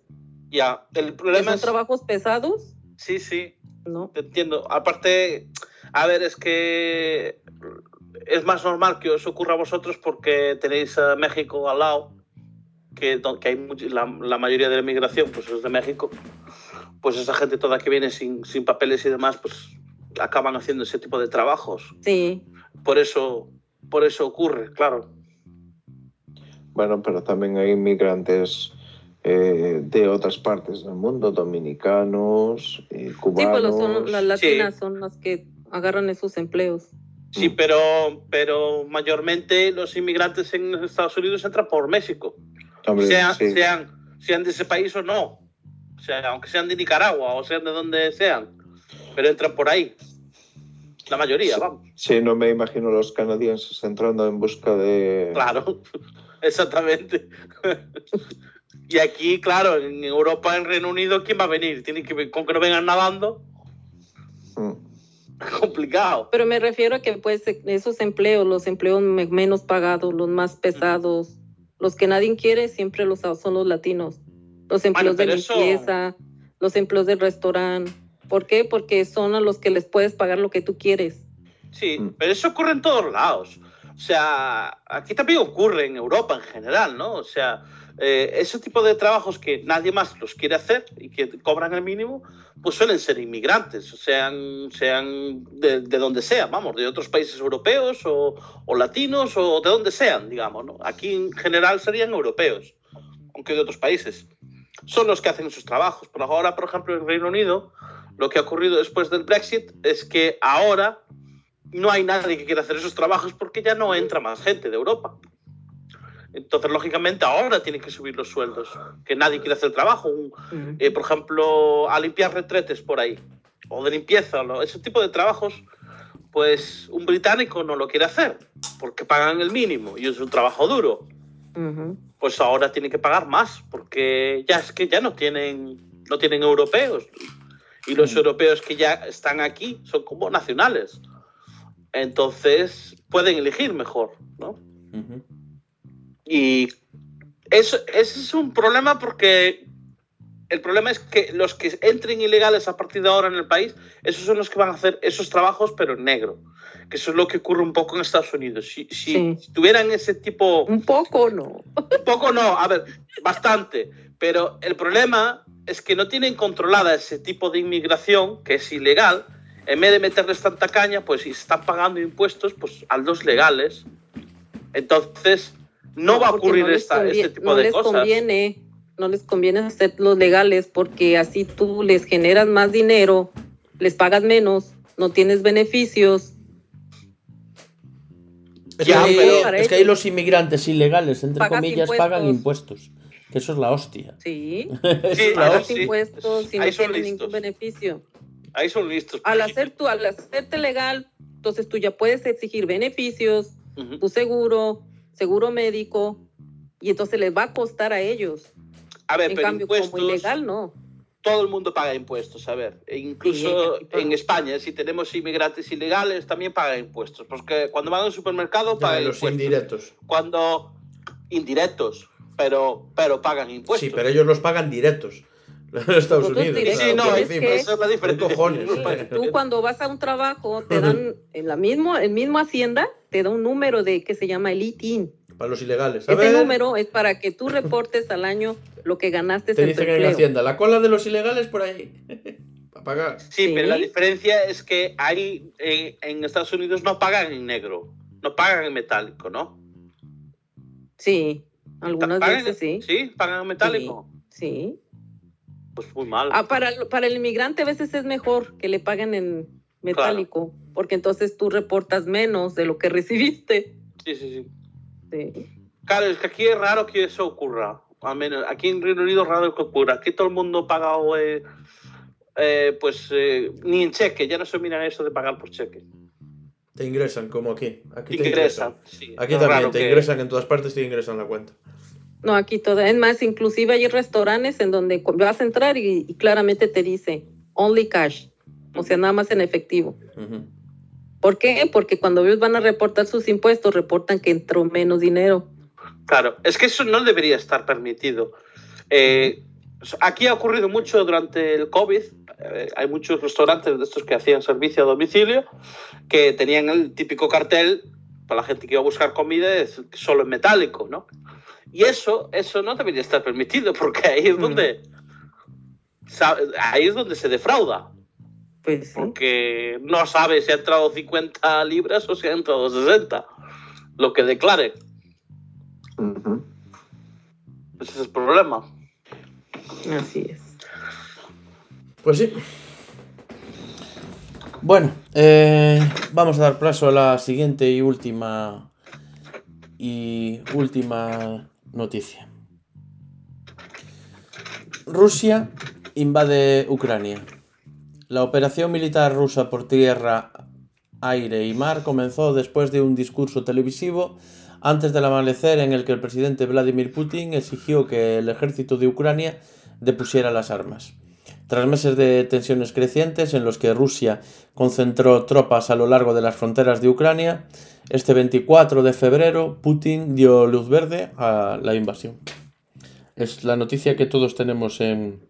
Ya, el ¿Que problema son es... trabajos pesados? Sí, sí, No. te entiendo. Aparte, a ver, es que es más normal que os ocurra a vosotros porque tenéis a México al lado, que, que hay much- la, la mayoría de la migración pues es de México. Pues esa gente toda que viene sin, sin papeles y demás, pues acaban haciendo ese tipo de trabajos. Sí. Por eso, por eso ocurre, claro. Bueno, pero también hay inmigrantes eh, de otras partes del mundo, dominicanos, eh, Sí, cubanos. pues los son, las latinas son las que agarran esos empleos. Sí, Mm. pero, pero mayormente los inmigrantes en Estados Unidos entran por México. Hombre, sean, sí. sean, sean de ese país o no. O sea, aunque sean de Nicaragua o sean de donde sean. Pero entran por ahí. La mayoría, Sí. vamos. Sí, no me imagino los canadienses entrando en busca de... Claro, exactamente. y aquí, claro, en Europa, en Reino Unido, ¿quién va a venir? Tiene que con que no vengan nadando. Mm. Complicado. Pero me refiero a que pues esos empleos, los empleos me- menos pagados, los más pesados, los que nadie quiere, siempre los son los latinos. Los empleos de pero eso- limpieza, los empleos del restaurante. ¿Por qué? Porque son a los que les puedes pagar lo que tú quieres. Sí, Mm. pero eso ocurre en todos lados. O sea, aquí también ocurre en Europa en general, ¿no? O sea, eh, ese tipo de trabajos que nadie más los quiere hacer y que cobran el mínimo, pues suelen ser inmigrantes, sean, sean de, de donde sea, vamos, de otros países europeos o, o latinos o de donde sean, digamos, ¿no? Aquí en general serían europeos, aunque de otros países. Son los que hacen sus trabajos. Pero ahora, por ejemplo, en Reino Unido, lo que ha ocurrido después del Brexit es que ahora no hay nadie que quiera hacer esos trabajos porque ya no entra más gente de Europa. Entonces, lógicamente, ahora tienen que subir los sueldos, que nadie quiere hacer el trabajo. Un- eh, por ejemplo, a limpiar retretes por ahí, o de limpieza, o lo- ese tipo de trabajos, pues un británico no lo quiere hacer, porque pagan el mínimo y es un trabajo duro. Pues ahora tienen que pagar más, porque ya es que ya no tienen, no tienen europeos. Y los europeos que ya están aquí son como nacionales. Entonces pueden elegir mejor, ¿no? Y eso, ese es un problema porque el problema es que los que entren ilegales a partir de ahora en el país, esos son los que van a hacer esos trabajos, pero en negro. Que eso es lo que ocurre un poco en Estados Unidos. Si, si Sí. tuvieran ese tipo, Un poco, no. un poco no, a ver, bastante. Pero el problema es que no tienen controlada ese tipo de inmigración, que es ilegal. En vez de meterles tanta caña, pues si están pagando impuestos, pues a los legales. Entonces, no, va a ocurrir no les esta, este tipo no de les cosas. Conviene, no les conviene hacer los legales porque así tú les generas más dinero, les pagas menos, no tienes beneficios. Es, Ya, que, pero- es que ahí los inmigrantes ilegales, entre Pagas comillas, pagan impuestos. impuestos. Que eso es la hostia. Sí, Eso Sí, es la ahora pagas sí. impuestos y no Ahí tienes listos. ningún beneficio. Ahí son listos. Al hacer tú, al hacerte legal, entonces tú ya puedes exigir beneficios, tu seguro, seguro médico, y entonces les va a costar a ellos. A ver, En pero cambio, impuestos, como ilegal, no. todo el mundo paga impuestos. A ver, e incluso en España, si tenemos inmigrantes ilegales, también pagan impuestos. Porque cuando van al supermercado, pagan los impuestos. indirectos. Cuando indirectos, pero, pero pagan impuestos. Sí, pero ellos los pagan directos. En Estados Unidos. directos, Sí, sí, no, es que- esa es la diferencia. Tú cuando vas a un trabajo, te dan en la mismo, el mismo hacienda, te da un número de que se llama el ITIN. Para los ilegales. A Ese ver, número es para que tú reportes al año lo que ganaste te dicen en empleo. Hacienda, la cola de los ilegales por ahí. Para pagar. Sí, Sí. pero la diferencia es que hay en, en Estados Unidos no pagan en negro, no pagan en metálico, ¿no? Sí, algunas ¿Pagan- veces sí. Sí, pagan en metálico. Sí. Pues muy mal. Ah, para, el- para el inmigrante a veces es mejor que le paguen en metálico, porque entonces tú reportas menos de lo que recibiste. Sí, sí, sí. Sí. Claro, es que aquí es raro que eso ocurra. Al menos aquí en Reino Unido es raro que ocurra. Aquí todo el mundo paga, eh, eh, pues, eh, ni en cheque. Ya no se miran eso de pagar por cheque. Te ingresan como aquí. Aquí te Ingresan. ingresan. sí. Aquí también te que- ingresan en todas partes, te ingresan la cuenta. No, aquí todo. Es más, inclusive hay restaurantes en donde vas a entrar y, y claramente te dice only cash, o sea, nada más en efectivo. ¿Por qué? Porque cuando ellos van a reportar sus impuestos, reportan que entró menos dinero. Claro, es que eso no debería estar permitido. Eh, Aquí ha ocurrido mucho durante el COVID. eh, hay muchos restaurantes de estos que hacían servicio a domicilio que tenían el típico cartel para la gente que iba a buscar comida es solo en metálico, ¿no? Y eso, eso no debería estar permitido porque ahí es donde, sa- ahí es donde se defrauda. Pues sí. Porque no sabe si ha entrado 50 libras o si ha entrado 60. Lo que declare. Ujú. Ese es el problema. Así es. Pues sí. Bueno, eh, vamos a dar paso a la siguiente y última y última noticia. Rusia invade Ucrania. La operación militar rusa por tierra, aire y mar comenzó después de un discurso televisivo antes del amanecer en el que el presidente Vladimir Putin exigió que el ejército de Ucrania depusiera las armas. Tras meses de tensiones crecientes en los que Rusia concentró tropas a lo largo de las fronteras de Ucrania, este 24 de febrero Putin dio luz verde a la invasión. Es la noticia que todos tenemos en,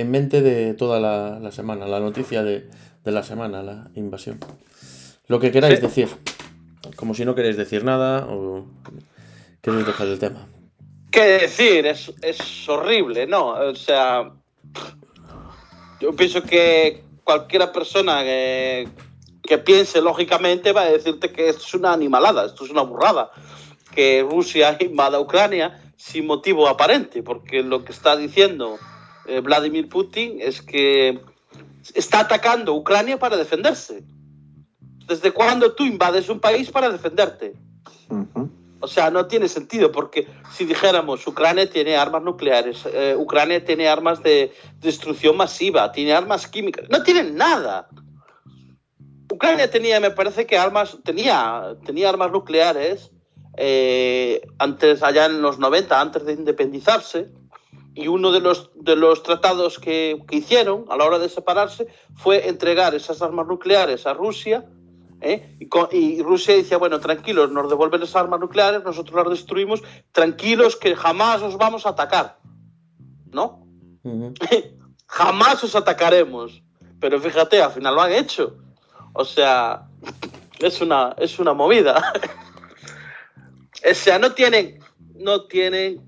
en mente de toda la, la semana, la noticia de, de la semana, la invasión. Lo que queráis Sí. decir, como si no queréis decir nada o queréis dejar el tema. ¿Qué decir? Es, es horrible, ¿no? O sea, yo pienso que cualquier persona que, que piense lógicamente va a decirte que esto es una animalada, esto es una burrada, que Rusia invada Ucrania sin motivo aparente, porque lo que está diciendo eh, Vladimir Putin es que está atacando Ucrania para defenderse. ¿Desde cuándo tú invades un país para defenderte? O sea, no tiene sentido, porque si dijéramos Ucrania tiene armas nucleares, eh, Ucrania tiene armas de destrucción masiva, tiene armas químicas, no tienen nada. Ucrania tenía, me parece que armas, tenía, tenía armas nucleares eh, antes, allá en los 90, antes de independizarse, y uno de los, de los tratados que, que hicieron a la hora de separarse fue entregar esas armas nucleares a Rusia ¿eh? Y, Rusia decía, bueno, tranquilos, nos devuelven las armas nucleares, nosotros las destruimos, tranquilos que jamás os vamos a atacar. ¿No? Jamás os atacaremos. Pero fíjate, al final lo han hecho. O sea, es una, es una movida. o sea, no tienen, no tienen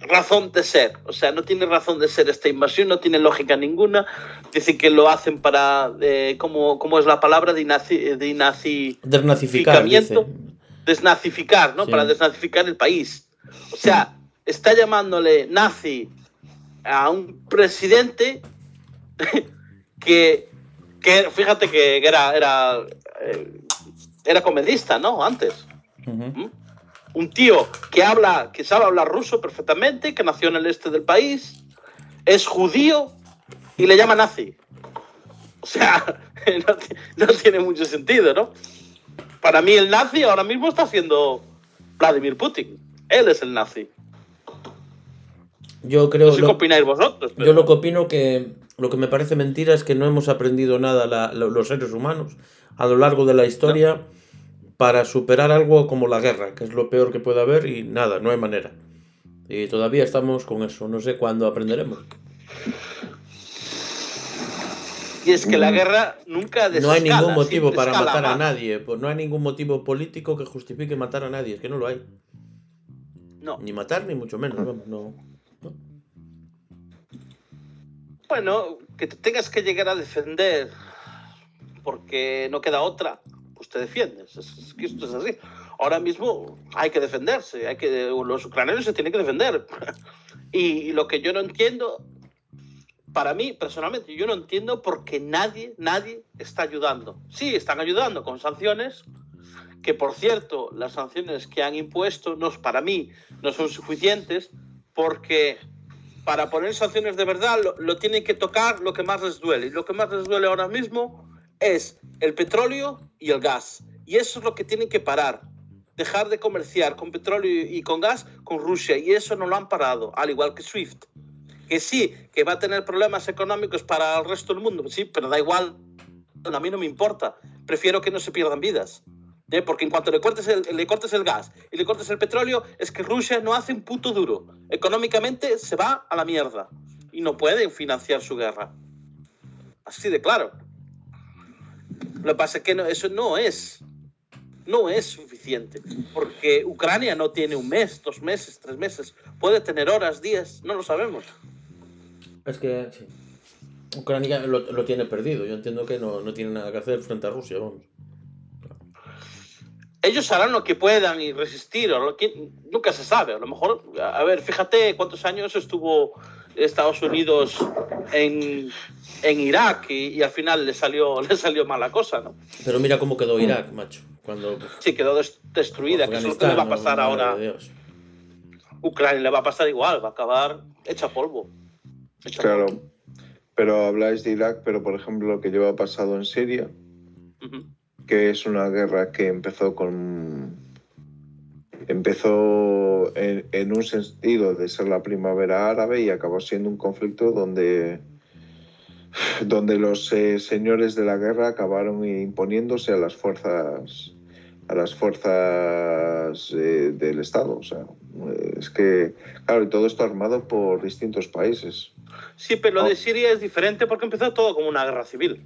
razón de ser. O sea, no tiene razón de ser esta invasión, no tiene lógica ninguna. Dicen que lo hacen para, eh, ¿cómo, cómo es la palabra? De nazi, de nazi Desnazificar, dice. Ficamiento. desnazificar, ¿no? Sí. Para desnazificar el país. O sea, está llamándole nazi a un presidente que, que fíjate que era, era, eh, era comedista, ¿no? Antes. Un tío que habla, que sabe hablar ruso perfectamente, que nació en el este del país, es judío y le llama nazi. O sea, no, ti- no tiene mucho sentido, ¿no? Para mí el nazi ahora mismo está siendo Vladimir Putin. Él es el nazi. Yo creo No sé qué lo- opináis vosotros. pero- Yo lo que opino que lo que me parece mentira es que no hemos aprendido nada la- los seres humanos a lo largo de la historia para superar algo como la guerra, que es lo peor que puede haber y nada, no hay manera. Y todavía estamos con eso, no sé cuándo aprenderemos. Y es que la guerra nunca Mm. No hay desescala, ningún motivo para matar a nadie, pues no hay ningún motivo político que justifique matar a nadie, es que no lo hay. No. Ni matar ni mucho menos, vamos, no. Bueno, que te tengas que llegar a defender porque no queda otra, te defiendes. Es, que esto es así. Ahora mismo hay que defenderse, hay que, los ucranianos se tienen que defender. Y, lo que yo no entiendo, para mí personalmente, yo no entiendo por qué nadie, nadie está ayudando. Sí, están ayudando con sanciones, que por cierto, las sanciones que han impuesto, no, para mí, no son suficientes, porque para poner sanciones de verdad lo, lo tienen que tocar lo que más les duele. Y lo que más les duele ahora mismo es el petróleo y el gas. Y eso es lo que tienen que parar. Dejar de comerciar con petróleo y con gas con Rusia. Y eso no lo han parado, al igual que SWIFT. Que sí, que va a tener problemas económicos para el resto del mundo. Sí, pero da igual. A mí no me importa. Prefiero que no se pierdan vidas. ¿eh? Porque en cuanto le cortes, el, le cortes el gas y le cortes el petróleo, es que Rusia no hace un puto duro. Económicamente se va a la mierda y no pueden financiar su guerra. Así de claro. Lo que pasa es que no, eso no es, no es suficiente, porque Ucrania no tiene un mes, dos meses, tres meses, puede tener horas, días, no lo sabemos. Es que sí. Ucrania lo, lo tiene perdido. Yo entiendo que no, no tiene nada que hacer frente a Rusia, vamos. Ellos harán lo que puedan y resistir, o lo que, nunca se sabe. A lo mejor, a ver, fíjate cuántos años estuvo Estados Unidos en, en Irak y, y al final le salió, le salió mala cosa, ¿no? Pero mira cómo quedó Irak, macho. Cuando Sí, quedó des- destruida, que es lo que le va a pasar no, ahora. Dios. Ucrania le va a pasar igual, va a acabar hecha polvo. Hecha Claro. Pero habláis de Irak, pero por ejemplo lo que lleva pasado en Siria, que es una guerra que empezó con empezó en, en un sentido de ser la primavera árabe y acabó siendo un conflicto donde donde los eh, señores de la guerra acabaron imponiéndose a las fuerzas a las fuerzas eh, del Estado. O sea, es que, claro, y todo esto armado por distintos países. Sí, pero lo Oh. de Siria es diferente porque empezó todo como una guerra civil.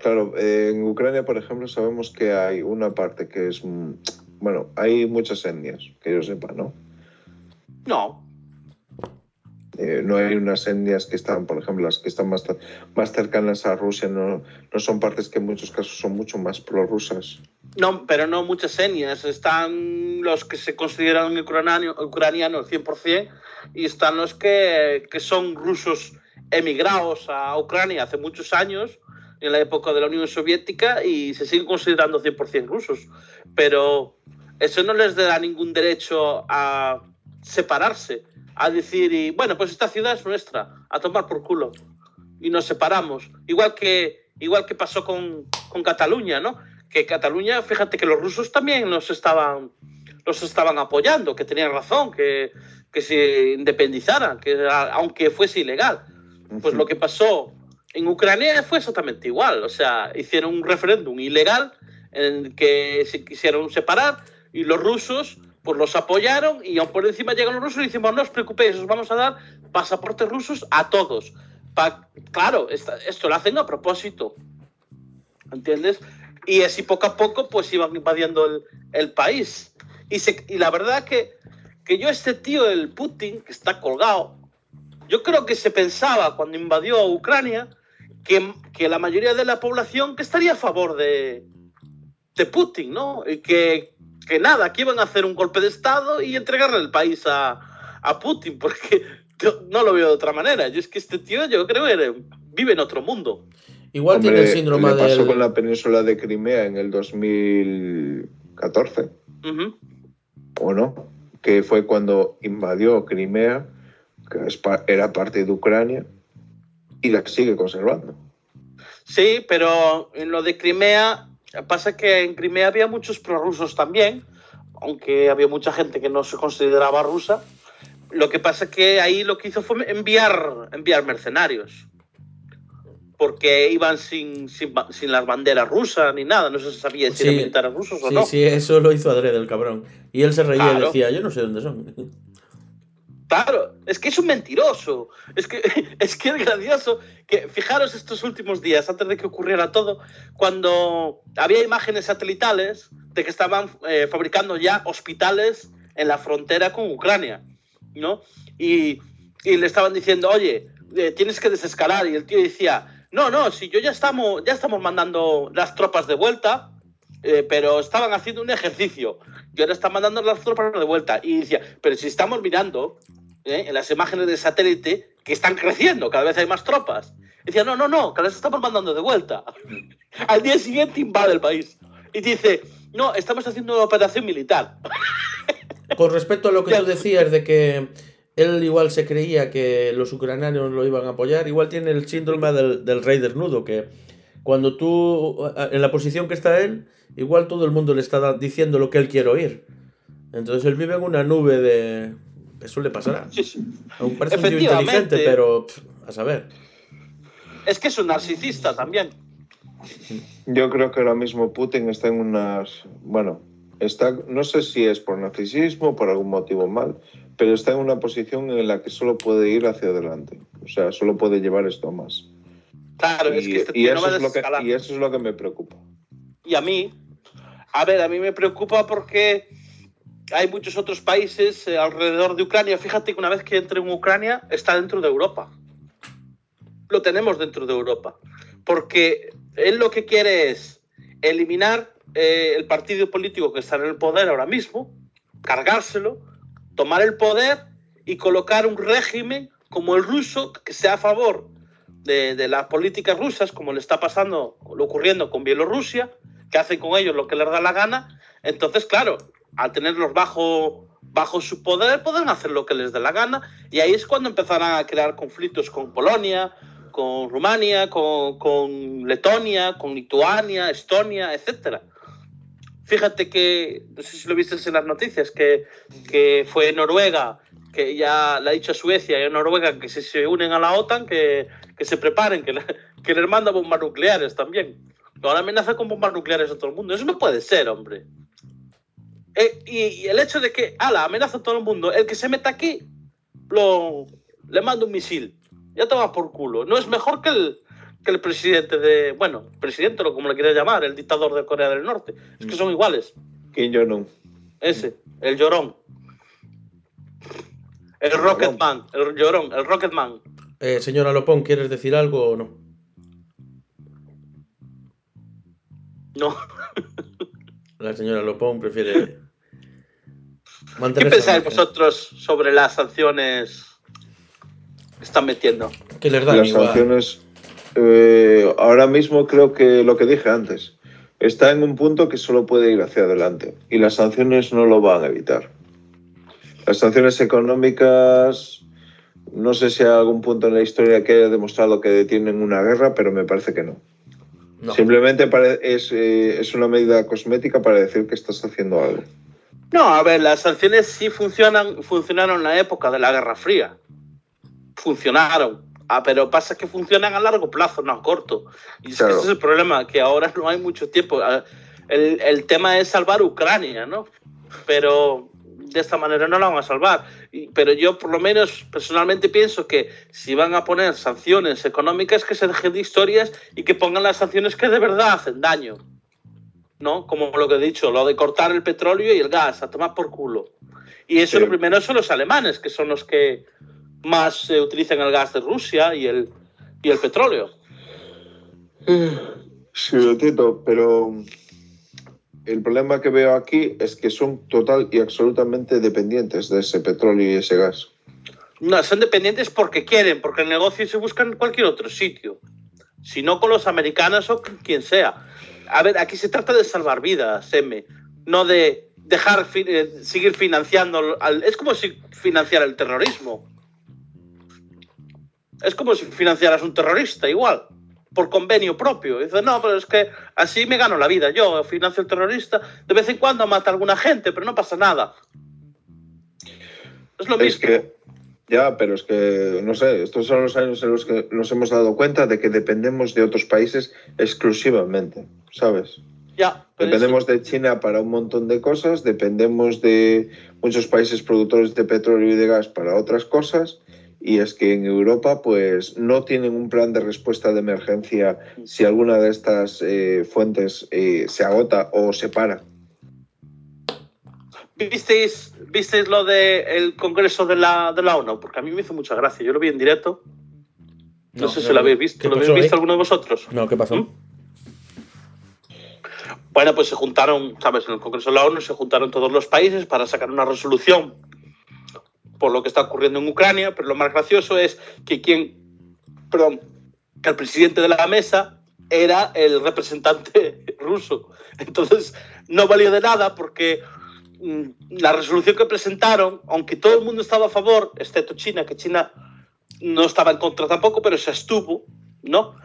Claro, en Ucrania, por ejemplo, sabemos que hay una parte que es, mm, bueno, hay muchas etnias, que yo sepa, ¿no? No, Eh, no hay unas etnias que están, por ejemplo, las que están más, más cercanas a Rusia, no, no son partes que en muchos casos son mucho más prorrusas. no, pero no muchas etnias. Están los que se consideran ucraniano- ucranianos 100% y están los que, que son rusos emigrados a Ucrania hace muchos años, en la época de la Unión Soviética, y se siguen considerando 100% rusos. Pero eso no les da ningún derecho a separarse, a decir, y, bueno, pues esta ciudad es nuestra, a tomar por culo. Y nos separamos. Igual que, igual que pasó con, con Cataluña, ¿no? Que Cataluña, fíjate que los rusos también los estaban, los estaban apoyando, que tenían razón, que, que se independizaran, que aunque fuese ilegal. Pues lo que pasó en Ucrania fue exactamente igual. O sea, hicieron un referéndum ilegal en el que se quisieron separar y los rusos pues los apoyaron y aún por encima llegan los rusos y dicen, "Bueno, no os preocupéis, os vamos a dar pasaportes rusos a todos. Pa- claro, esta- esto lo hacen a propósito. ¿Entiendes? Y así poco a poco pues iban invadiendo el, el país. Y, se- y la verdad que, que yo este tío, el Putin, que está colgado, yo creo que se pensaba cuando invadió a Ucrania que, que la mayoría de la población que estaría a favor de, de Putin, ¿no? Y que, que nada, que iban a hacer un golpe de Estado y entregarle el país a, a Putin, porque yo no lo veo de otra manera. Yo es que este tío, yo creo que vive en otro mundo. Igual Hombre, tiene el síndrome le pasó del. con la península de Crimea en el 2014, Ujú. ¿o no? Que fue cuando invadió Crimea, que era parte de Ucrania, y la sigue conservando. Sí, pero en lo de Crimea, pasa que en Crimea había muchos prorrusos también, aunque había mucha gente que no se consideraba rusa. Lo que pasa es que ahí lo que hizo fue enviar, enviar mercenarios. Porque iban sin, sin, sin las banderas rusas ni nada, no se sabía si Sí, eran militares rusos o Sí, no. sí, eso lo hizo adrede el cabrón. Y él se reía y Claro. decía, yo no sé dónde son. Claro, es que es un mentiroso. Es que es que es gracioso que fijaros estos últimos días antes de que ocurriera todo, cuando había imágenes satelitales de que estaban eh, fabricando ya hospitales en la frontera con Ucrania, ¿no? Y, y le estaban diciendo, oye, eh, tienes que desescalar y el tío decía, no, no, si yo ya estamos ya estamos mandando las tropas de vuelta, eh, pero estaban haciendo un ejercicio y ahora están mandando las tropas de vuelta. Y decía, pero si estamos mirando ¿eh? en las imágenes de satélite que están creciendo, cada vez hay más tropas. Decía, no, no, no, que las estamos mandando de vuelta. Al día siguiente invade el país. Y dice, no, estamos haciendo una operación militar. Con respecto a lo que tú decías de que él igual se creía que los ucranianos lo iban a apoyar, igual tiene el síndrome del, del rey desnudo, que cuando tú, en la posición que está él, igual todo el mundo le está diciendo lo que él quiere oír. Entonces él vive en una nube de... Eso le pasará. Sí, sí. Aún parece un tío inteligente, pero pff, a saber. Es que es un narcisista también. Yo creo que ahora mismo Putin está en unas. Bueno, está. No sé si es por narcisismo, por algún motivo mal, pero está en una posición en la que solo puede ir hacia adelante. O sea, solo puede llevar esto a más. Claro, es que este y tío no va es lo que, desescalar. y eso es lo que me preocupa. Y a mí, a ver, a mí me preocupa porque hay muchos otros países eh, alrededor de Ucrania. Fíjate que una vez que entre en Ucrania, está dentro de Europa. Lo tenemos dentro de Europa. Porque él lo que quiere es eliminar eh, el partido político que está en el poder ahora mismo, cargárselo, tomar el poder y colocar un régimen como el ruso que sea a favor de, de las políticas rusas, como le está pasando, lo ocurriendo con Bielorrusia, que hacen con ellos lo que les da la gana. Entonces, claro, al tenerlos bajo, bajo su poder, pueden hacer lo que les dé la gana. Y ahí es cuando empezarán a crear conflictos con Polonia, con Rumania, con, Letonia, con Lituania, Estonia, etcétera. Fíjate que, no sé si lo viste en las noticias, que, que fue Noruega, que ya le ha dicho a Suecia y a Noruega que si se unen a la OTAN, que, que se preparen, que, que les manda bombas nucleares también. Ahora amenaza con bombas nucleares a todo el mundo. Eso no puede ser, hombre. Eh, y, y el hecho de que, ala, amenaza a todo el mundo, el que se meta aquí, lo, le manda un misil. Ya te va por culo. No es mejor que el, que el presidente de, bueno, presidente o como le quieras llamar, el dictador de Corea del Norte. Es que son iguales. Kim Jong-un. Ese, el llorón. El Rocketman, el llorón, el Rocketman. Eh, señora Lopón, ¿quieres decir algo o no? No. La señora Lopón prefiere ¿Qué pensáis vosotros sobre las sanciones que están metiendo? Que les dan Las igual. sanciones, eh, ahora mismo creo que lo que dije antes, está en un punto que solo puede ir hacia adelante y las sanciones no lo van a evitar. Las sanciones económicas, no sé si hay algún punto en la historia que haya demostrado que detienen una guerra, pero me parece que no. No. Simplemente es, eh, es una medida cosmética para decir que estás haciendo algo. No, a ver, las sanciones sí funcionan, funcionaron en la época de la Guerra Fría. Funcionaron. Ah, pero pasa que funcionan a largo plazo, no a corto. Y Claro. ese es el problema, que ahora no hay mucho tiempo. Ah, El, el tema es salvar Ucrania, ¿no? Pero de esta manera no la van a salvar. Pero yo, por lo menos, personalmente pienso que si van a poner sanciones económicas, que se dejen de historias y que pongan las sanciones que de verdad hacen daño. ¿No? Como lo que he dicho, lo de cortar el petróleo y el gas, a tomar por culo. Y eso Sí. lo primero son los alemanes, que son los que más eh, utilizan el gas de Rusia y el, y el petróleo. Sí, lo entiendo, pero el problema que veo aquí es que son total y absolutamente dependientes de ese petróleo y ese gas. No, son dependientes porque quieren, porque el negocio se busca en cualquier otro sitio. Si no con los americanos o con quien sea. A ver, aquí se trata de salvar vidas, M. No de dejar eh, seguir financiando. al- es como si financiara el terrorismo. Es como si financiaras un terrorista, igual. Por convenio propio. Dice, no, pero es que así me gano la vida. Yo financio el terrorista. De vez en cuando mata a alguna gente, pero no pasa nada. Es lo Es mismo. que, ya, pero es que, no sé, estos son los años en los que nos hemos dado cuenta de que dependemos de otros países exclusivamente, ¿sabes? Ya, Dependemos de China para un montón de cosas, dependemos de muchos países productores de petróleo y de gas para otras cosas, y es que en Europa pues no tienen un plan de respuesta de emergencia si alguna de estas eh, fuentes eh, se agota o se para. ¿Visteis, ¿Visteis lo del Congreso de la, de la ONU? Porque a mí me hizo mucha gracia. Yo lo vi en directo. No, sé si lo habéis visto. ¿Qué ¿Lo habéis pasó ahí? visto alguno de vosotros? No, ¿qué pasó? ¿Mm? Bueno, pues se juntaron, ¿sabes? En el Congreso de la ONU se juntaron todos los países para sacar una resolución por lo que está ocurriendo en Ucrania, pero lo más gracioso es que quien, perdón, que el presidente de la mesa era el representante ruso. Entonces, no valió de nada porque la resolución que presentaron, aunque todo el mundo estaba a favor, excepto China, que China no estaba en contra tampoco, pero se estuvo, ¿no?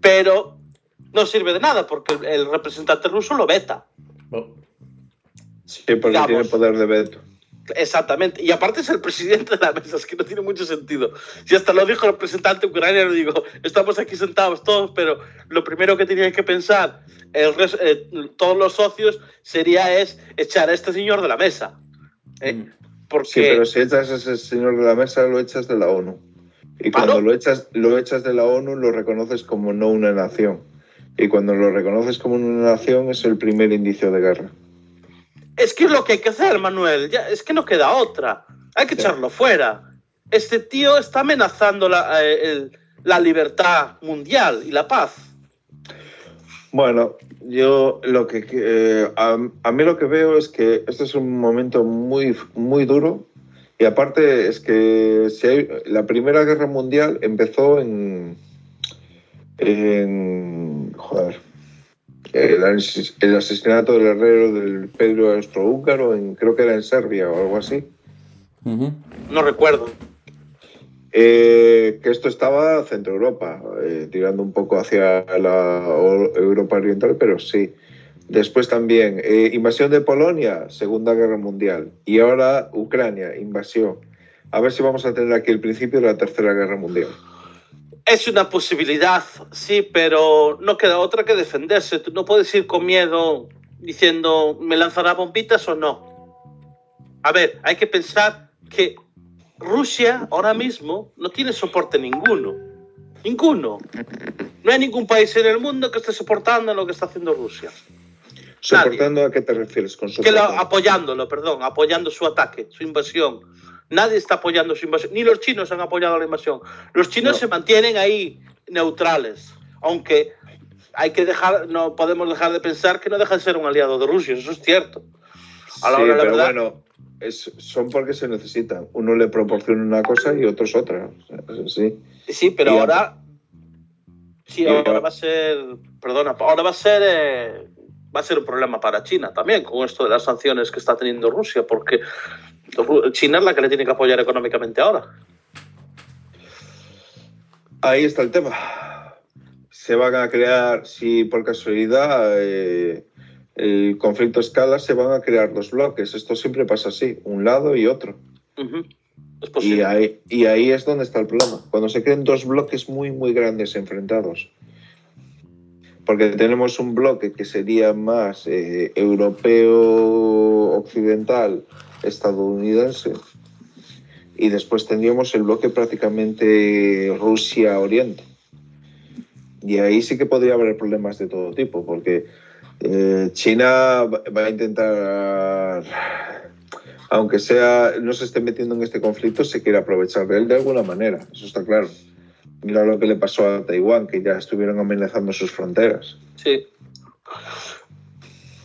Pero no sirve de nada porque el, el representante ruso lo veta. Oh, Sí, porque Digamos. tiene poder de veto. Exactamente. Y aparte es el presidente de la mesa, es que no tiene mucho sentido. Si hasta lo dijo el representante ucraniano, digo, estamos aquí sentados todos, pero lo primero que tenían que pensar el res- eh, todos los socios sería es echar a este señor de la mesa. ¿eh? Mm. Porque Sí, pero si echas a ese señor de la mesa, lo echas de la ONU. Y cuando lo echas, lo echas de la ONU, lo reconoces como no una nación. Y cuando lo reconoces como una nación, es el primer indicio de guerra. Es que es lo que hay que hacer, Manuel. Ya, es que no queda otra. Hay que Sí. echarlo fuera. Este tío está amenazando la, eh, el- la libertad mundial y la paz. Bueno, yo lo que eh, a, a mí lo que veo es que este es un momento muy muy duro y aparte es que si hay- la Primera Guerra Mundial empezó en en joder el, ases- el asesinato del herrero del Pedro Austrohúngaro en creo que era en Serbia o algo así. No recuerdo. Eh, que esto estaba Centro Europa, eh, tirando un poco hacia la Europa Oriental, pero sí. Después también, eh, invasión de Polonia, Segunda Guerra Mundial. Y ahora Ucrania, invasión. A ver si vamos a tener aquí el principio de la Tercera Guerra Mundial. Es una posibilidad, sí, pero no queda otra que defenderse. Tú no puedes ir con miedo diciendo, ¿me lanzará bombitas o no? A ver, hay que pensar que Rusia ahora mismo no tiene soporte ninguno. Ninguno. No hay ningún país en el mundo que esté soportando lo que está haciendo Rusia. ¿Soportando a qué te refieres con Que lo- apoyándolo, perdón, apoyando su ataque, su invasión. Nadie está apoyando su invasión, ni los chinos han apoyado la invasión. Los chinos No. se mantienen ahí neutrales, aunque hay que dejar, no podemos dejar de pensar que no deja de ser un aliado de Rusia, eso es cierto. A la Sí, hora la pero verdad- bueno, es- son porque se necesitan. Uno le proporciona una cosa y otros otra. Así. Sí, pero Y ahora, sí, ahora va a ser, perdona, ahora va a ser, eh, va a ser un problema para China también con esto de las sanciones que está teniendo Rusia, porque China es la que le tiene que apoyar económicamente ahora. Ahí está el tema. Se van a crear, si por casualidad eh, el conflicto escala, se van a crear dos bloques. Esto siempre pasa así, un lado y otro. Es Y ahí, y ahí es donde está el problema. Cuando se creen dos bloques muy, muy grandes enfrentados. Porque tenemos un bloque que sería más eh, europeo occidental, estadounidense, y después tendríamos el bloque prácticamente Rusia-Oriente. Y ahí sí que podría haber problemas de todo tipo, porque eh, China va a intentar, aunque sea no se esté metiendo en este conflicto, se quiere aprovechar de él de alguna manera, eso está claro. Mira lo que le pasó a Taiwán, que ya estuvieron amenazando sus fronteras. Sí.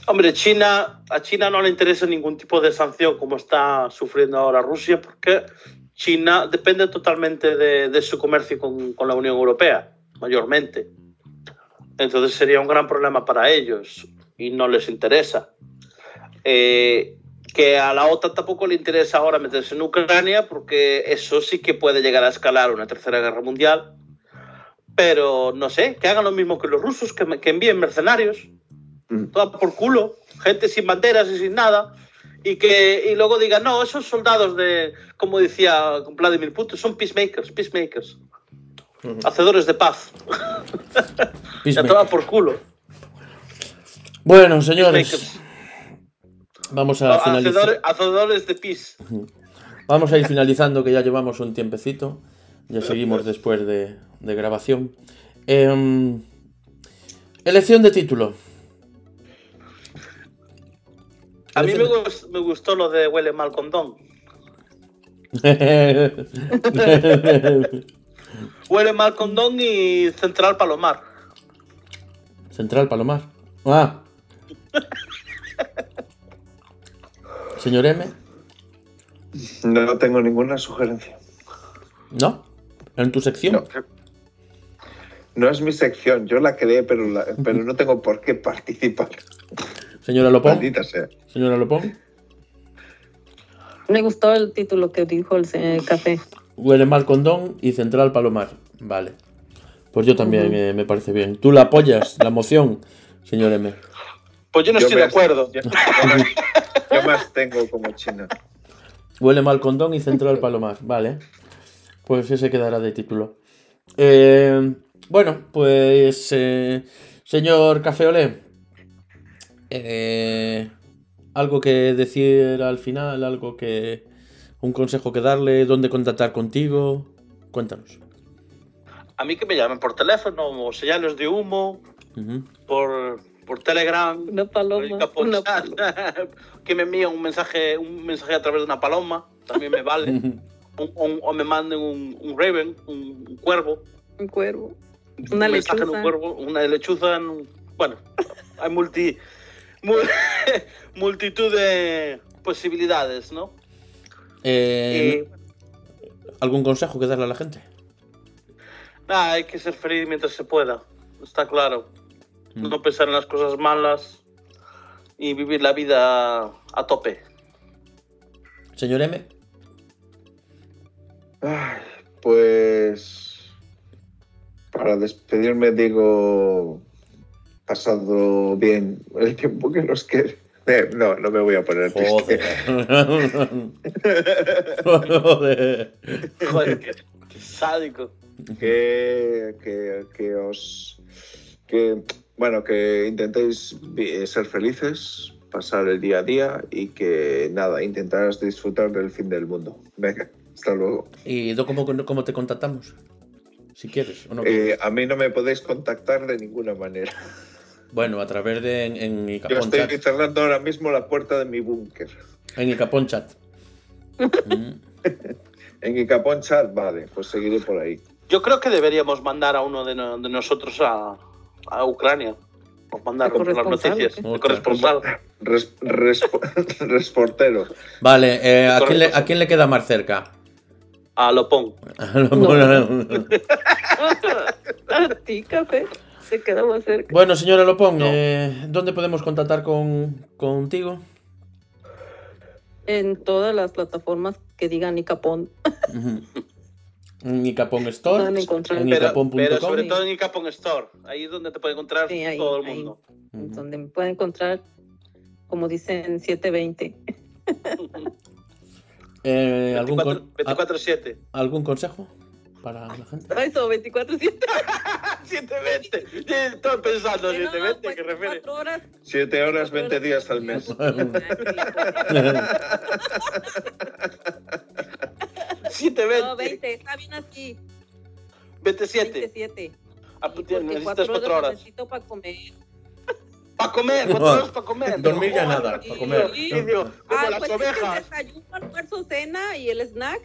Hombre, China, a China no le interesa ningún tipo de sanción como está sufriendo ahora Rusia, porque China depende totalmente de, su comercio con, la Unión Europea, mayormente. Entonces sería un gran problema para ellos y no les interesa. Eh, que a la OTAN tampoco le interesa ahora meterse en Ucrania, porque eso sí que puede llegar a escalar una tercera guerra mundial. Pero no sé, que hagan lo mismo que los rusos, que envíen mercenarios, Mm. toda por culo, gente sin banderas y sin nada, y que y luego digan, no, esos soldados de, como decía Vladimir Putin, son peacemakers, peacemakers, hacedores de paz. Ya Peacemaker. toda por culo. Bueno, señores, vamos a finalizar. Hacedores, hacedores de peace. Vamos a ir finalizando, que ya llevamos un tiempecito. Ya seguimos después de, de grabación. Em, elección de título. A mí me, gust- me gustó lo de huele mal condón. Huele mal condón y Central Palomar. Central Palomar. Ah. Señor M. No tengo ninguna sugerencia. ¿No? ¿En tu sección? No. No es mi sección, yo la creé, pero, la- pero no tengo por qué participar. Señora Lopón. Maldita sea. Señora Lopón. Me gustó el título que dijo el café. Huele mal condón y Central Palomar. Vale. Pues yo también eh, me parece bien. ¿Tú la apoyas, la moción, señor M? Pues yo no Yo estoy de acuerdo. Yo, yo más, tengo como China. Huele mal condón y Central Palomar. Vale. Pues ese quedará de título. Eh, bueno, pues. eh, señor Cafeolé. Eh, algo que decir al final, algo que. Un consejo que darle, dónde contactar contigo. Cuéntanos. A mí que me llamen por teléfono o señales de humo, por, por Telegram, Una paloma. Una que me envíen un mensaje, un mensaje a través de una paloma, también me vale. Un- un- o me manden un, un raven, un, un cuervo. Un cuervo. Una un mensaje en lechuza. un cuervo, una lechuza. en un- bueno, hay multi, mu- multitud de posibilidades, ¿no? Eh, Y ¿Algún consejo que darle a la gente? nada, hay que ser feliz mientras se pueda, está claro. Mm. No pensar en las cosas malas y vivir la vida a tope. Señor M. Ay, pues para despedirme digo pasado bien el tiempo que nos quede. Eh, no, no me voy a poner triste. Joder. Joder. Joder, qué, qué sádico. que, que, que os que bueno que intentéis vi- ser felices pasar el día a día y que nada intentarás disfrutar del fin del mundo venga hasta luego ¿Y cómo, cómo te contactamos? Si quieres o no. Eh, a mí no me podéis contactar de ninguna manera Bueno, a través de en, en yo Icapón estoy Chat. cerrando ahora mismo la puerta de mi búnker En Icapón Chat. Mm. en Icapón Chat vale pues seguiré por ahí Yo creo que deberíamos mandar a uno de, no- de nosotros a, a Ucrania. O mandar ¿De las corresponsal noticias. De corresponsal. Res- respo- resportero Vale, eh, ¿a, quién le, Correcto. ¿a quién le queda más cerca? A Lopón. A ti, café. Se queda más cerca. bueno, señora Lopón, No. eh, ¿dónde podemos contactar con, contigo? En todas las plataformas que digan Icapón. Ujú. En Icapón Store, encontrar. en Pero, icapón.com. pero sobre todo en Icapon Store. Ahí es donde te puede encontrar Sí, ahí, todo el ahí. mundo. Ujú. Donde me pueden encontrar, como dicen, 720. Eh, ¿algún, con- 24-7. a- ¿Algún consejo para la gente? Eso, 24-7. 720. Sí, Estoy pensando en No, 720, pues, que refiere. cuatro horas. siete horas 20 días al mes 720. No, 20, está bien así. 27. 27. Ah, pues, necesitas cuatro 4 horas. necesito para comer. Para comer, 4 horas para comer. Dormir ya nada, para comer. Como Ah, las pues es que el ovejas. desayuno, almuerzo, cena y el snack.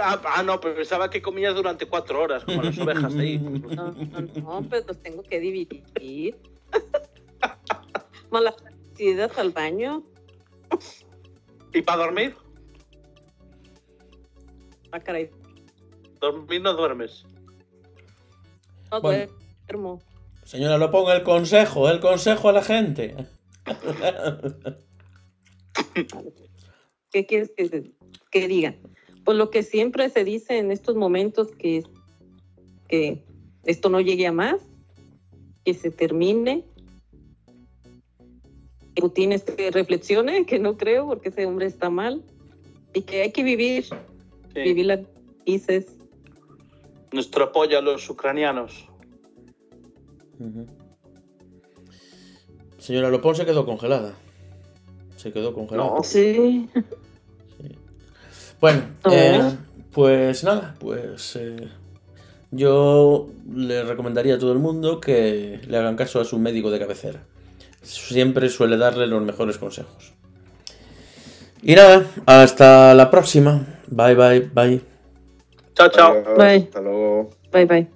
Ah, ah, no, pero pensaba que comías durante 4 horas, como las ovejas ahí. No, no, no, pues los tengo que dividir. Malas idas al baño. ¿Y para dormir? Ah, caray. Dormir no duermes. No Bueno. duermo. Señora Lopón, el consejo, el consejo a la gente. ¿Qué quieres que, que diga? Pues lo que siempre se dice en estos momentos, que, que esto no llegue a más, que se termine. Que Putin este, reflexione, que no creo, porque ese hombre está mal, y que hay que vivir, Sí. vivir las dices. Nuestro apoyo a los ucranianos. Ujú. Señora Lopón se quedó congelada. Se quedó congelada. No. Sí. Bueno, No. eh, pues nada, pues eh, yo le recomendaría a todo el mundo que le hagan caso a su médico de cabecera. Siempre suele darle los mejores consejos. Y nada, hasta la próxima. Bye, bye, bye. Chao, chao. Bye. hasta luego Bye, bye.